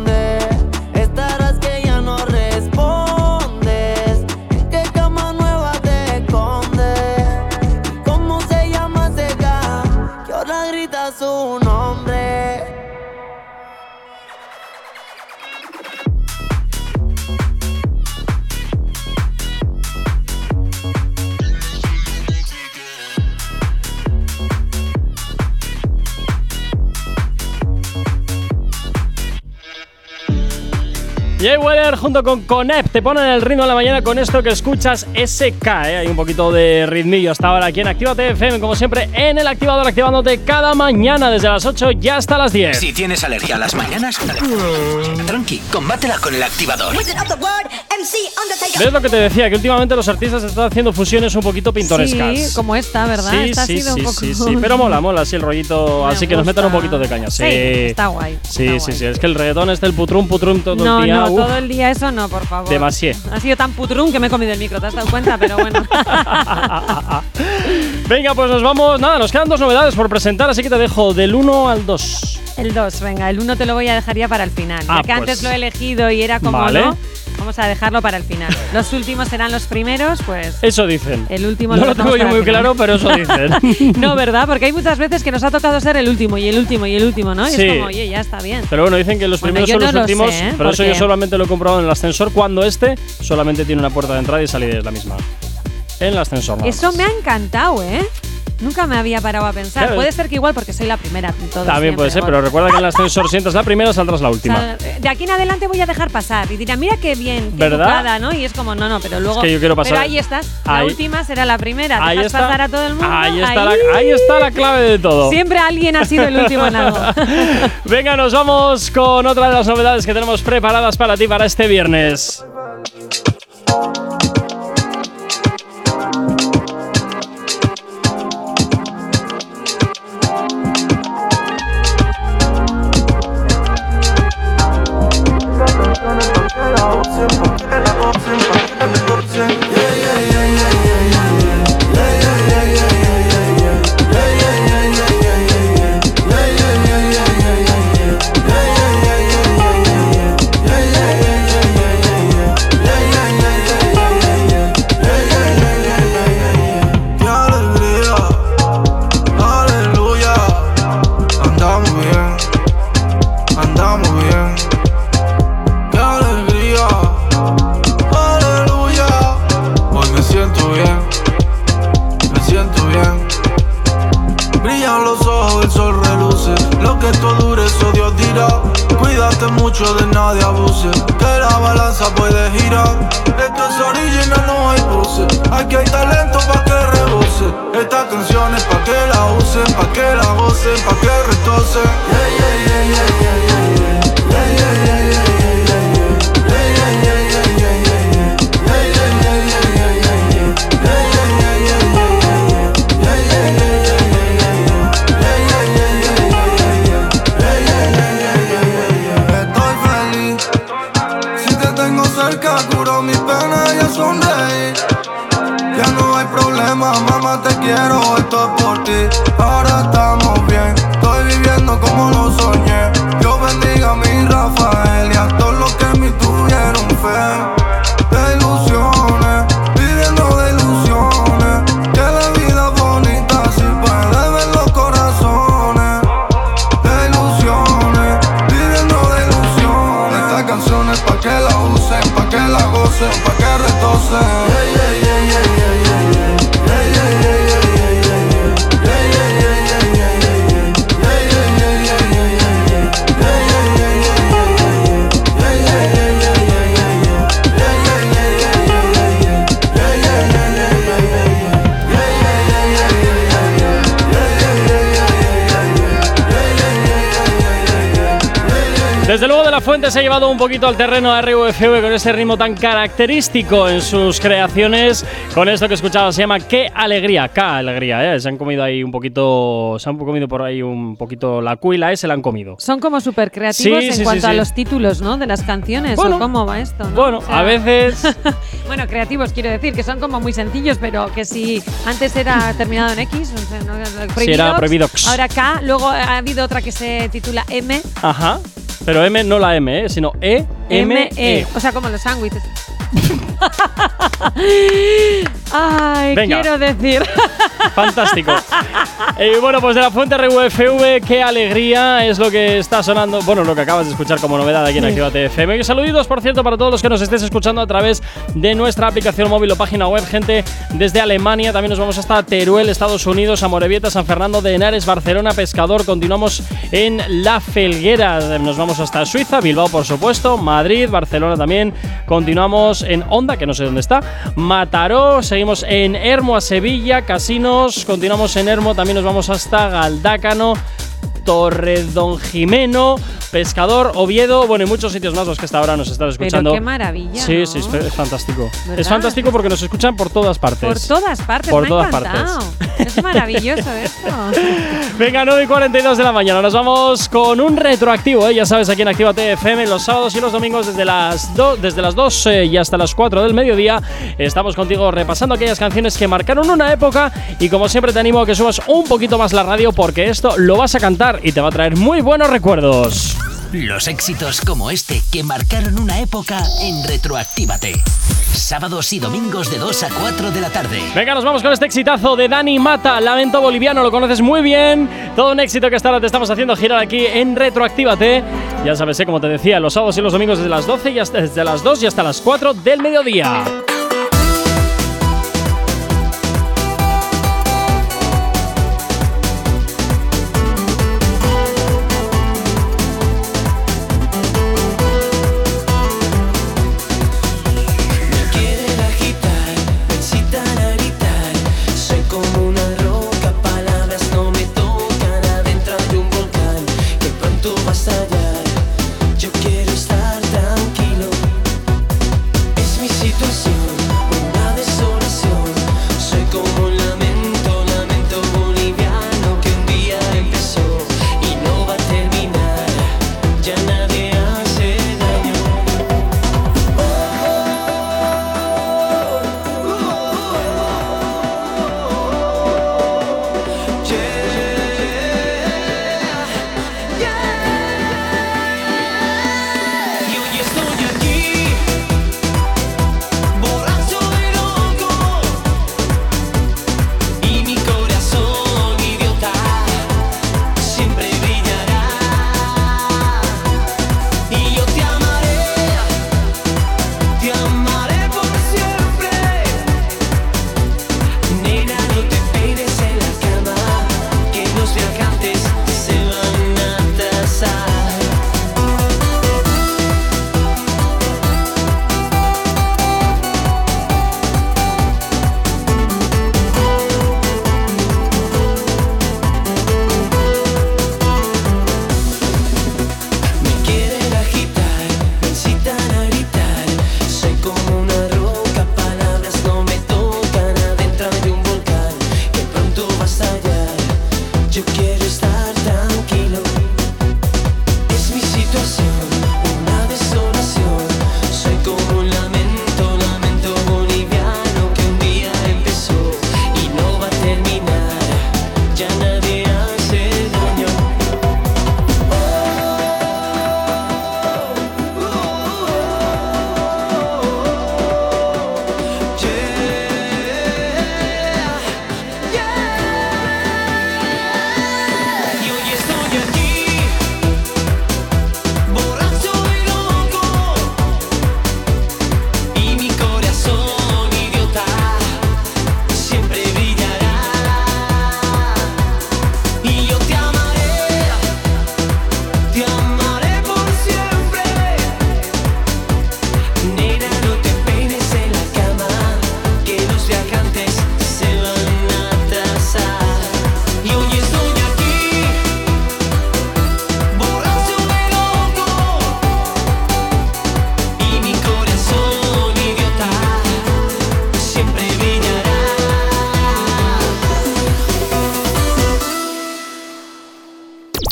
Jay Weller junto con Conep te ponen el ritmo de la mañana con esto que escuchas SK. ¿eh? Hay un poquito de ritmillo hasta ahora aquí en Actívate FM, como siempre, en el activador, activándote cada mañana desde las 8 ya hasta las 10. Si tienes alergia a las mañanas, tranqui, combátela con el activador. ¿Ves lo que te decía? Que últimamente los artistas están haciendo fusiones un poquito pintorescas. Sí, como esta, ¿verdad? Sí, esta sí, ha sido sí, un poco. sí, sí, pero mola, mola así el rollito, Me así que nos metan un poquito de caña. Sí, Sí, está guay, Sí, sí, sí, es que el reggaetón es el putrum, putrum todo No, el día. no, todo el día eso no, por favor. Demasié. Ha sido tan putrún que me he comido el micro, ¿te has dado cuenta? Pero bueno. Venga, pues nos vamos. Nada, nos quedan dos novedades por presentar, así que te dejo del 1 al 2. El 2, venga, el 1 te lo voy a dejar ya para el final. Ah, ya que pues. antes lo he elegido y era como Vale. no, vamos a dejarlo para el final. Los últimos serán los primeros, pues. Eso dicen. El último no lo lo tengo yo muy claro, pero eso dicen. no, ¿verdad? Porque hay muchas veces que nos ha tocado ser el último y el último y el último, ¿no? Y Sí. es como, oye, ya está bien. Pero bueno, dicen que los Bueno, primeros son no los lo últimos, sé, ¿eh? pero eso yo solamente lo he comprobado en el ascensor cuando este solamente tiene una puerta de entrada y salida es la misma. En el ascensor. Eso me ha encantado, ¿eh? Nunca me había parado a pensar. Claro. Puede ser que igual porque soy la primera todo. También puede ser, pero recuerda que en el ascensor si entras la primera saldrás la O última. sea, de aquí en adelante voy a dejar pasar y dirán, mira qué bien, qué ¿Verdad? educada, ¿no? Y es como, no, no, pero luego. que yo quiero pasar- Pero ahí estás, la última será la primera. Ahí está. pasar a todo el mundo. Ahí está, ahí. La, ahí está la clave de todo. Siempre alguien ha sido el último en algo. Venga, nos vamos con otra de las novedades que tenemos preparadas para ti para este viernes. Poquito al terreno a RUFV con ese ritmo tan característico en sus creaciones. Con esto que escuchaba se llama Qué alegría, Qué alegría, ¿eh? Se han comido ahí un poquito, se han comido por ahí un poquito la y la E se la han comido. Son como súper creativos Sí, en sí, sí, cuanto a los títulos, ¿no? De las canciones. Bueno, o cómo va esto, ¿no? Bueno, O sea, a veces Bueno, creativos quiero decir, que son como muy sencillos, pero que si antes era terminado en X, o sea, no, Sí, era. Ahora K, luego ha habido otra que se titula M, Ajá. Pero M no la M, ¿eh? sino E, M, E. O sea, como los sándwiches. Ay, Venga. quiero decir. Fantástico. Y bueno, pues de la fuente RUFV, qué alegría es lo que está sonando. Bueno, lo que acabas de escuchar como novedad aquí en Sí. Actívate FM. Y saluditos, por cierto, para todos los que nos estés escuchando a través de nuestra aplicación móvil o página web. Gente desde Alemania, también nos vamos hasta Teruel, Estados Unidos, Amorebieta, San Fernando de Henares, Barcelona, Pescador. Continuamos en La Felguera. Nos vamos hasta Suiza, Bilbao, por supuesto, Madrid, Barcelona también. Continuamos en Onda, que no sé dónde está. Mataró, seguimos en Hermo a Sevilla, Continuamos en Hermo, también nos vamos hasta Galdácano. Torredón Jimeno, Pescador, Oviedo, bueno, y muchos sitios más los que hasta ahora nos están escuchando. Pero qué maravilla. Sí, ¿no? sí, es, es fantástico. ¿Verdad? Es fantástico porque nos escuchan por todas partes. Por todas partes, Por me todas encantado. Es maravilloso esto. Venga, 9 y 42 de la mañana. Nos vamos con un retroactivo, ¿eh? ya sabes, aquí en Actívate FM, los sábados y los domingos desde las, desde las 2 eh, y hasta las 4 del mediodía. Estamos contigo repasando aquellas canciones que marcaron una época y como siempre te animo a que subas un poquito más la radio porque esto lo vas a cantar y te va a traer muy buenos recuerdos. Los éxitos como este que marcaron una época en Retroactívate. Sábados y domingos de 2 a 4 de la tarde. Venga, nos vamos con este exitazo de Dani Mata, Lamento Boliviano, lo conoces muy bien. Todo un éxito que hasta ahora te estamos haciendo girar aquí en Retroactívate. Ya sabes, ¿eh? como te decía, los sábados y los domingos desde las 12 y hasta, desde las 2 y hasta las 4 del mediodía.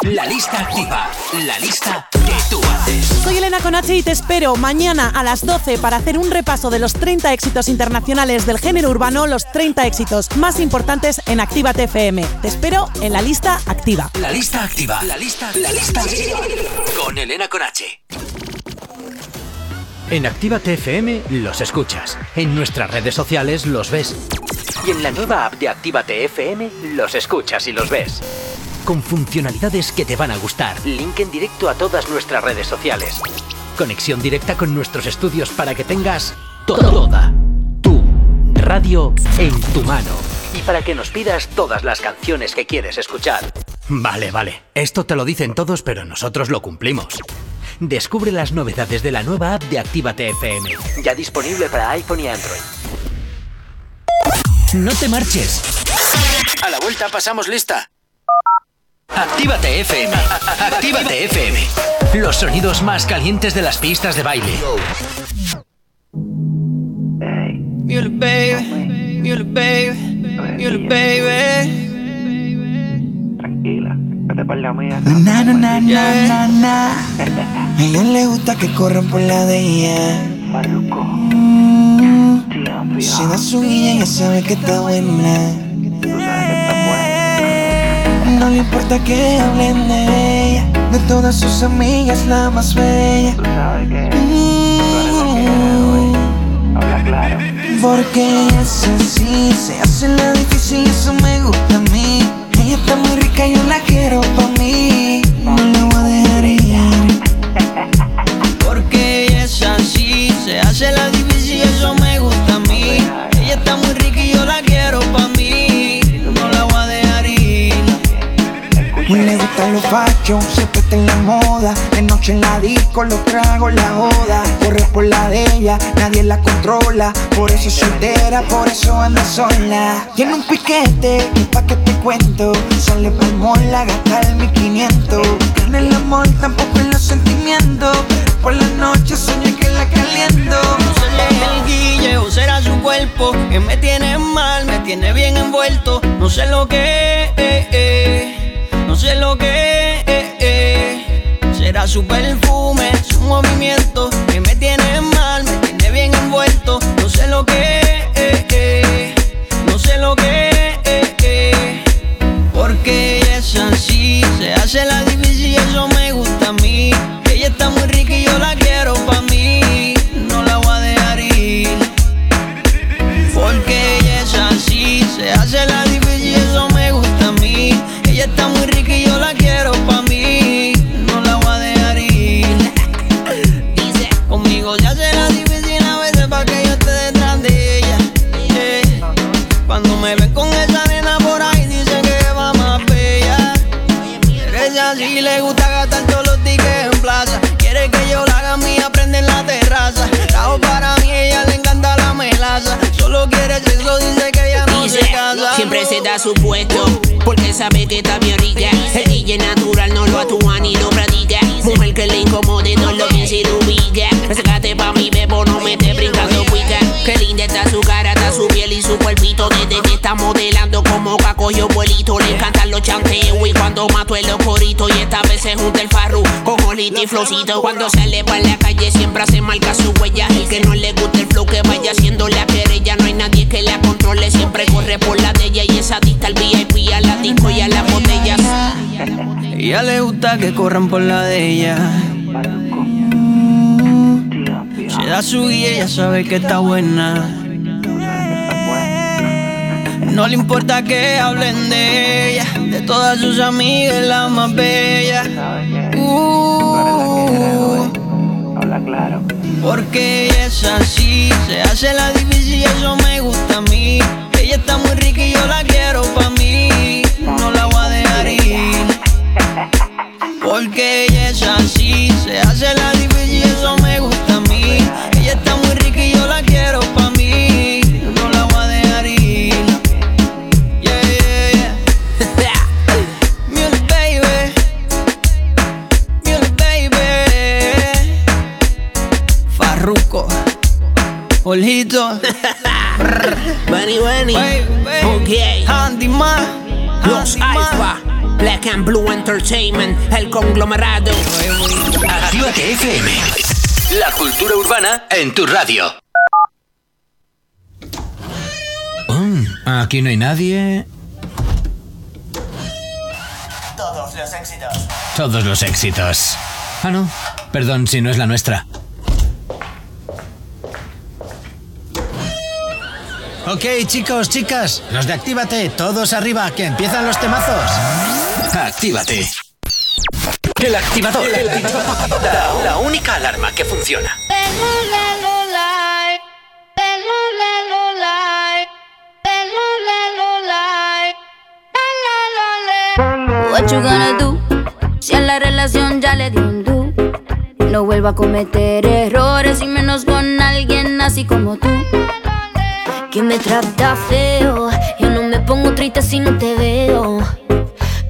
La lista activa. La lista que tú haces. Soy Elena Conache y te espero mañana a las 12 para hacer un repaso de los 30 éxitos internacionales del género urbano, los 30 éxitos más importantes en Actívate FM. Te espero en la lista activa. La lista activa. La lista, la lista activa. Con Elena Conache. En Actívate FM los escuchas. En nuestras redes sociales los ves. Y en la nueva app de Actívate FM los escuchas y los ves. Con funcionalidades que te van a gustar. Link en directo a todas nuestras redes sociales. Conexión directa con nuestros estudios para que tengas toda tu radio en tu mano. Y para que nos pidas todas las canciones que quieres escuchar. Vale, vale. Esto te lo dicen todos, pero nosotros lo cumplimos. Descubre las novedades de la nueva app de Actívate FM. Ya disponible para iPhone y Android. No te marches. A la vuelta pasamos lista. Actívate FM. Actívate FM. Los sonidos más calientes de las pistas de baile. The baby, baby, you're the baby. Na, na, na, na, na, na. A ella le gusta que corran por la de ella. Mm, Si da su guía, ella sabe que está buena. No le importa que hablen de ella. De todas sus amigas, la más bella. Mm, Porque ella es así, se hace la difícil y eso me gusta a mí. Ella está muy rica, yo la quiero pa' mí. No la voy a dejar ir. Porque ella es así, se hace la difícil, Le gustan los fashion, siempre está en la moda. De noche en la disco, los tragos, la joda. Corre por la de ella, nadie la controla. Por eso es soltera, por eso anda sola. Tiene un piquete, que pa' que te cuento. Sale pa'l mall a gastar 1500. En el amor, tampoco en los sentimientos. Por la noche sueño que la caliento. el guille o será su cuerpo que me tiene mal, me tiene bien envuelto. No sé lo que eh, eh, no sé lo que eh, será su perfume, su movimiento que me tiene mal, me tiene bien envuelto. No sé lo que eh, no sé lo que eh, porque es así, se hace la difícil y eso me gusta a mí. Da su puesto, porque sabe que está bien rica. El DJ natural no lo actúa ni lo practica. Mujer que le incomode, no lo piensa y lo ubica. Sácate pa' mi bebo, no me estés brincando cuica. Qué linda está su cara, está su piel y su cuerpito. Desde modelando como caco yo vuelito. Le encantan los chanteos y cuando mato el corito. Y esta vez se junta el farru con Jolito y Flowcito. Cuando sale pa' la calle siempre hace marca su huella. Y que no le guste el flow que vaya haciendo la querella. No hay nadie que la controle, siempre corre por la de ella. Y esa dista al VIP, a la disco y a las botellas. Ella le gusta que corran por la de ella. Se da su guía, ella sabe que está buena. No le importa que hablen de ella, de todas sus amigas, la más bella. Uh, porque ella es así, se hace la difícil y eso me gusta a mí. Ella está muy rica y yo la quiero pa' mí, no la voy a dejar ir. Porque ella es así, se hace la difícil Jorgito. Bunny, bunny. Ok. Handyman. Los Alfa. Black and Blue Entertainment, el conglomerado. Actívate FM. La cultura urbana en tu radio. Mm, aquí no hay nadie. Todos los éxitos. Todos los éxitos. Ah, no. Perdón si no es la nuestra. Ok, chicos, chicas, los de Actívate, todos arriba, que empiezan los temazos. Actívate. El activador. La, la única alarma que funciona. What you gonna do? Si a la relación ya le di un do. No vuelvo a cometer errores y menos con alguien así como tú. Que me trata feo. Yo no me pongo triste si no te veo.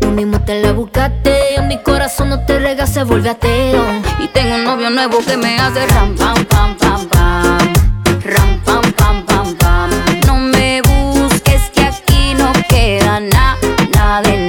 Tú mismo te la buscaste. Mi corazón no te rega, se vuelve ateo. Y tengo un novio nuevo que me hace ram, pam, pam, pam, pam. Ram, pam, pam, pam, pam. No me busques que aquí no queda nada.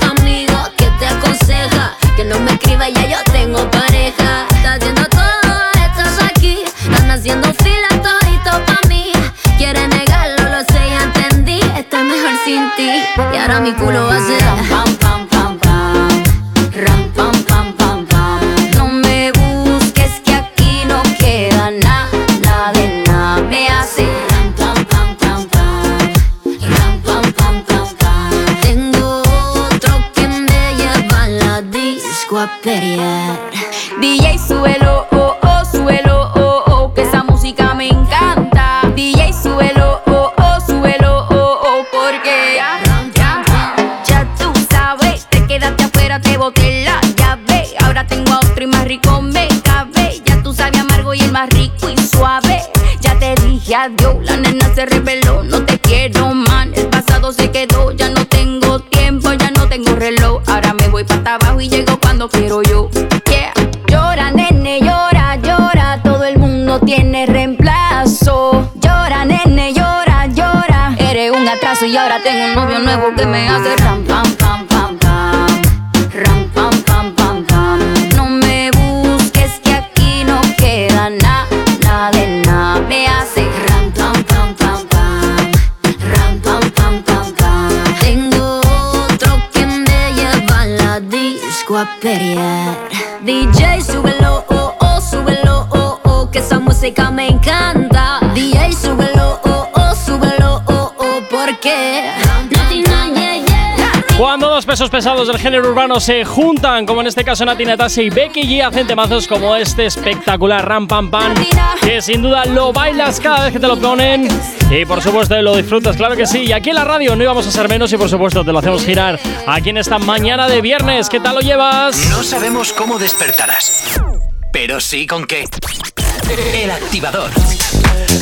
Mi culo nuevo que me hace pesos pesados del género urbano se juntan, como en este caso Nati Natasha y Becky G, hacen temazos como este espectacular Ram Pam Pam, que sin duda lo bailas cada vez que te lo ponen y por supuesto lo disfrutas, claro que sí. Y aquí en la radio no íbamos a ser menos y por supuesto te lo hacemos girar aquí en esta mañana de viernes. ¿Qué tal lo llevas? No sabemos cómo despertarás, pero sí con qué. El activador.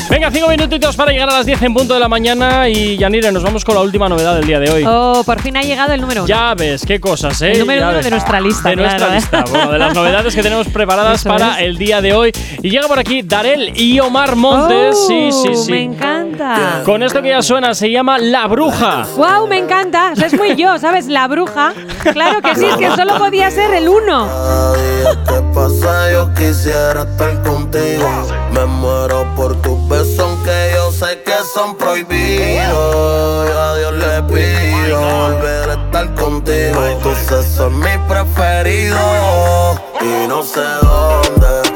Venga, cinco minutitos para llegar a las 10 en punto de la mañana y Yanire, nos vamos con la última novedad del día de hoy. Oh, por fin ha llegado el número uno. Ya ves, qué cosas, ¿eh? El número Ya uno ves. de nuestra lista, De nuestra ¿eh? lista, bueno, de las novedades que tenemos preparadas Eso para es. el día de hoy. Y llega por aquí Darel y Omar Montes. sí, sí, Oh, sí. Me encanta. Con esto que ya suena, se llama La Bruja. ¡Wow! Me encanta. O sea, es muy yo, ¿sabes? La bruja. Claro que sí, es que solo podía ser el uno. ¿Qué pasa? Yo quisiera estar contigo. Me muero por tus besos, aunque yo sé que son prohibidos. A Dios le pido volver a estar contigo. Tu sexo es mi preferido. Y no sé dónde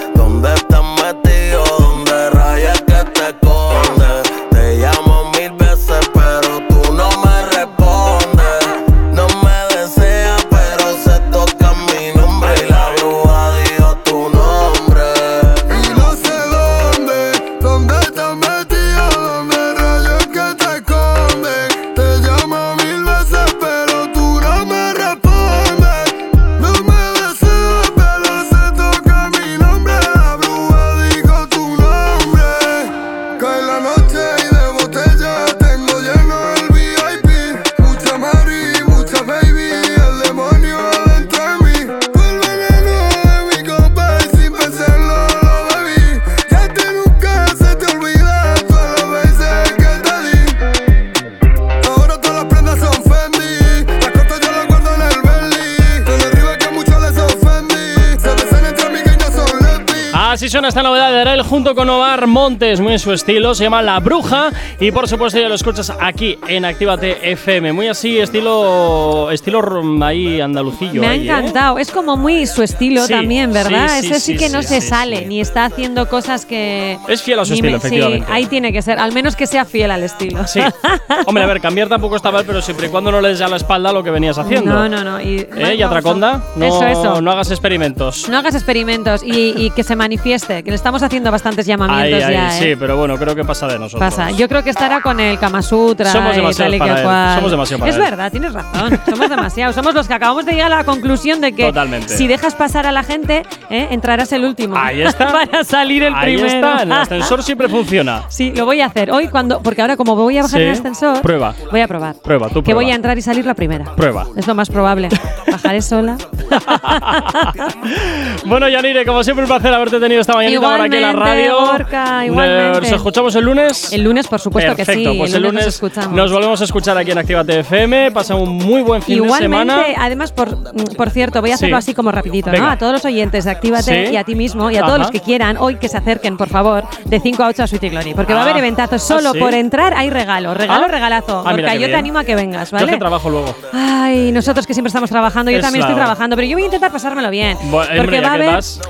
esta novedad de Arel junto con Omar Montes, muy en su estilo, se llama La Bruja y por supuesto ya lo escuchas aquí en Actívate FM, muy así estilo estilo ahí andalucillo. Me ha ahí, ¿eh? encantado. Es como muy su estilo Sí, también, ¿verdad? sí, sí, Ese sí, que no se sale, ni está haciendo cosas que. Es fiel a su estilo, me- efectivamente. Sí, ahí tiene que ser. Al menos que sea fiel al estilo. Sí. Hombre, a ver, cambiar tampoco está mal, pero siempre y cuando no le des a la espalda lo que venías haciendo. No, no, no. Y, ¿Eh? ¿Y Atraconda? No, Eso, eso. no hagas experimentos. No hagas experimentos y, y que se manifieste, que le estamos haciendo bastantes Ahí, llamamientos ahí, ya, sí, ¿eh? pero bueno, creo que pasa de nosotros. Pasa. Yo creo que estará con el Kama Sutra Somos demasiados para que él. cual. Somos demasiado para Es él. verdad, tienes razón. Somos demasiados. Somos los que acabamos de llegar a la conclusión de que Totalmente. si dejas pasar a la gente, ¿eh? entrarás el último. Ahí está. Para salir el Ahí primero. está, el ascensor siempre funciona. Sí, lo voy a hacer hoy cuando porque ahora como voy a bajar Sí. el ascensor, Prueba. voy a probar. Prueba, tú Que prueba. voy a entrar y salir la primera. Prueba. Es lo más probable. Bajaré sola. Bueno, Yanire, como siempre, un placer haberte tenido esta mañanita por aquí en la Igualmente, radio. Nos escuchamos el lunes. El lunes, por supuesto Perfecto, que sí. pues el el lunes, lunes nos escuchamos. nos volvemos a escuchar aquí en Actívate FM. Pasa un muy buen fin de Igualmente, semana. además, por, mm, por cierto, voy a hacerlo Sí. así como rapidito, Venga. ¿no? A todos los oyentes de Actívate Sí. y a ti mismo y a todos los que quieran hoy que se acerquen, por favor, de 5 a 8 a Sweet Glory. Porque va a Ah. haber eventazos. ¿Ah, Solo sí? por entrar hay regalo. Regalo, Ah. regalazo. Ah, Gorka, qué yo te animo a que vengas, Yo ¿vale? que trabajo luego. Ay, nosotros que siempre estamos trabajando, yo Es también estoy trabajando, pero yo voy a intentar pasármelo bien. Bueno, porque va a, haber,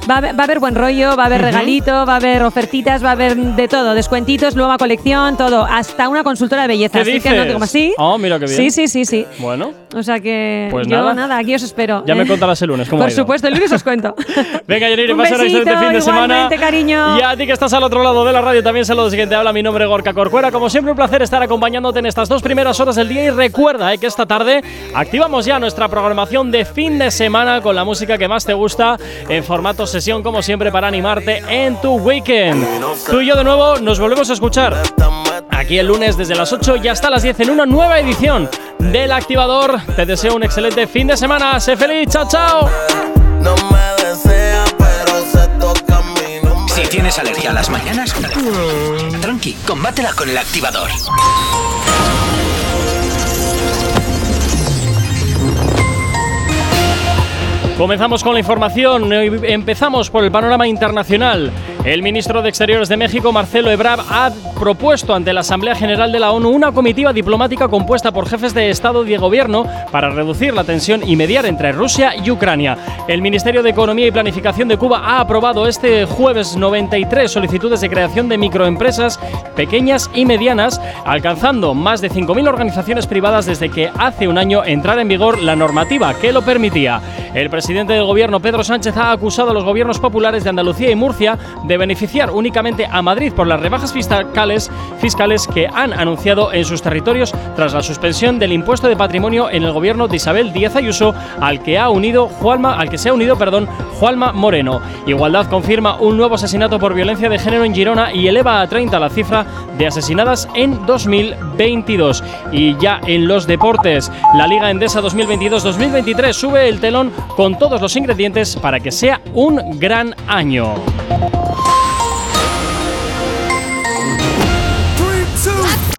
va, a haber, va a haber buen rollo, va a haber regalito, va a haber ofertitas, va a haber de todo, descuentitos, nueva colección, todo, hasta una consultora de belleza. ¿Qué Así dices? que no te como así. Oh, mira qué bien. Sí, sí, sí, sí. Bueno, O sea que Pues yo nada. nada. aquí os espero. ya me Eh, contarás el lunes cómo Por ha ido. supuesto, el lunes os cuento. Venga, Yanire, pasa un excelente fin de semana. cariño. Y a ti que estás al otro lado de la radio, también saludos quien te habla. Mi nombre es Gorka Corcuera. Como siempre, un placer estar acompañándote en estas dos primeras horas del día. Y recuerda eh, que esta tarde activamos ya nuestra programación de fin de semana con la música que más te gusta en formato sesión, como siempre, para en tu weekend. Tú y yo, de nuevo, nos volvemos a escuchar aquí el lunes desde las 8 y hasta las 10 en una nueva edición del Activador. Te deseo un excelente fin de semana. Sé feliz. Chao, chao. No me desea, pero se toca mi nombre. Si tienes alergia a las mañanas, tranqui, combátela con el activador. Comenzamos con la información. Empezamos por el panorama internacional. El ministro de Exteriores de México, Marcelo Ebrard, ha propuesto ante la Asamblea General de la ONU una comitiva diplomática compuesta por jefes de Estado y de Gobierno para reducir la tensión y mediar entre Rusia y Ucrania. El Ministerio de Economía y Planificación de Cuba ha aprobado este jueves 93 solicitudes de creación de microempresas pequeñas y medianas, alcanzando más de 5.000 organizaciones privadas desde que hace un año entrara en vigor la normativa que lo permitía. El presidente del gobierno, Pedro Sánchez, ha acusado a los gobiernos populares de Andalucía y Murcia de beneficiar únicamente a Madrid por las rebajas fiscales, fiscales que han anunciado en sus territorios tras la suspensión del impuesto de patrimonio en el gobierno de Isabel Díaz Ayuso, al que ha unido Juanma, al que se ha unido, perdón, Juanma Moreno. Igualdad confirma un nuevo asesinato por violencia de género en Girona y eleva a 30 la cifra de asesinadas en 2022. Y ya en los deportes, la Liga Endesa 2022-2023 sube el telón con todos los ingredientes para que sea un gran año.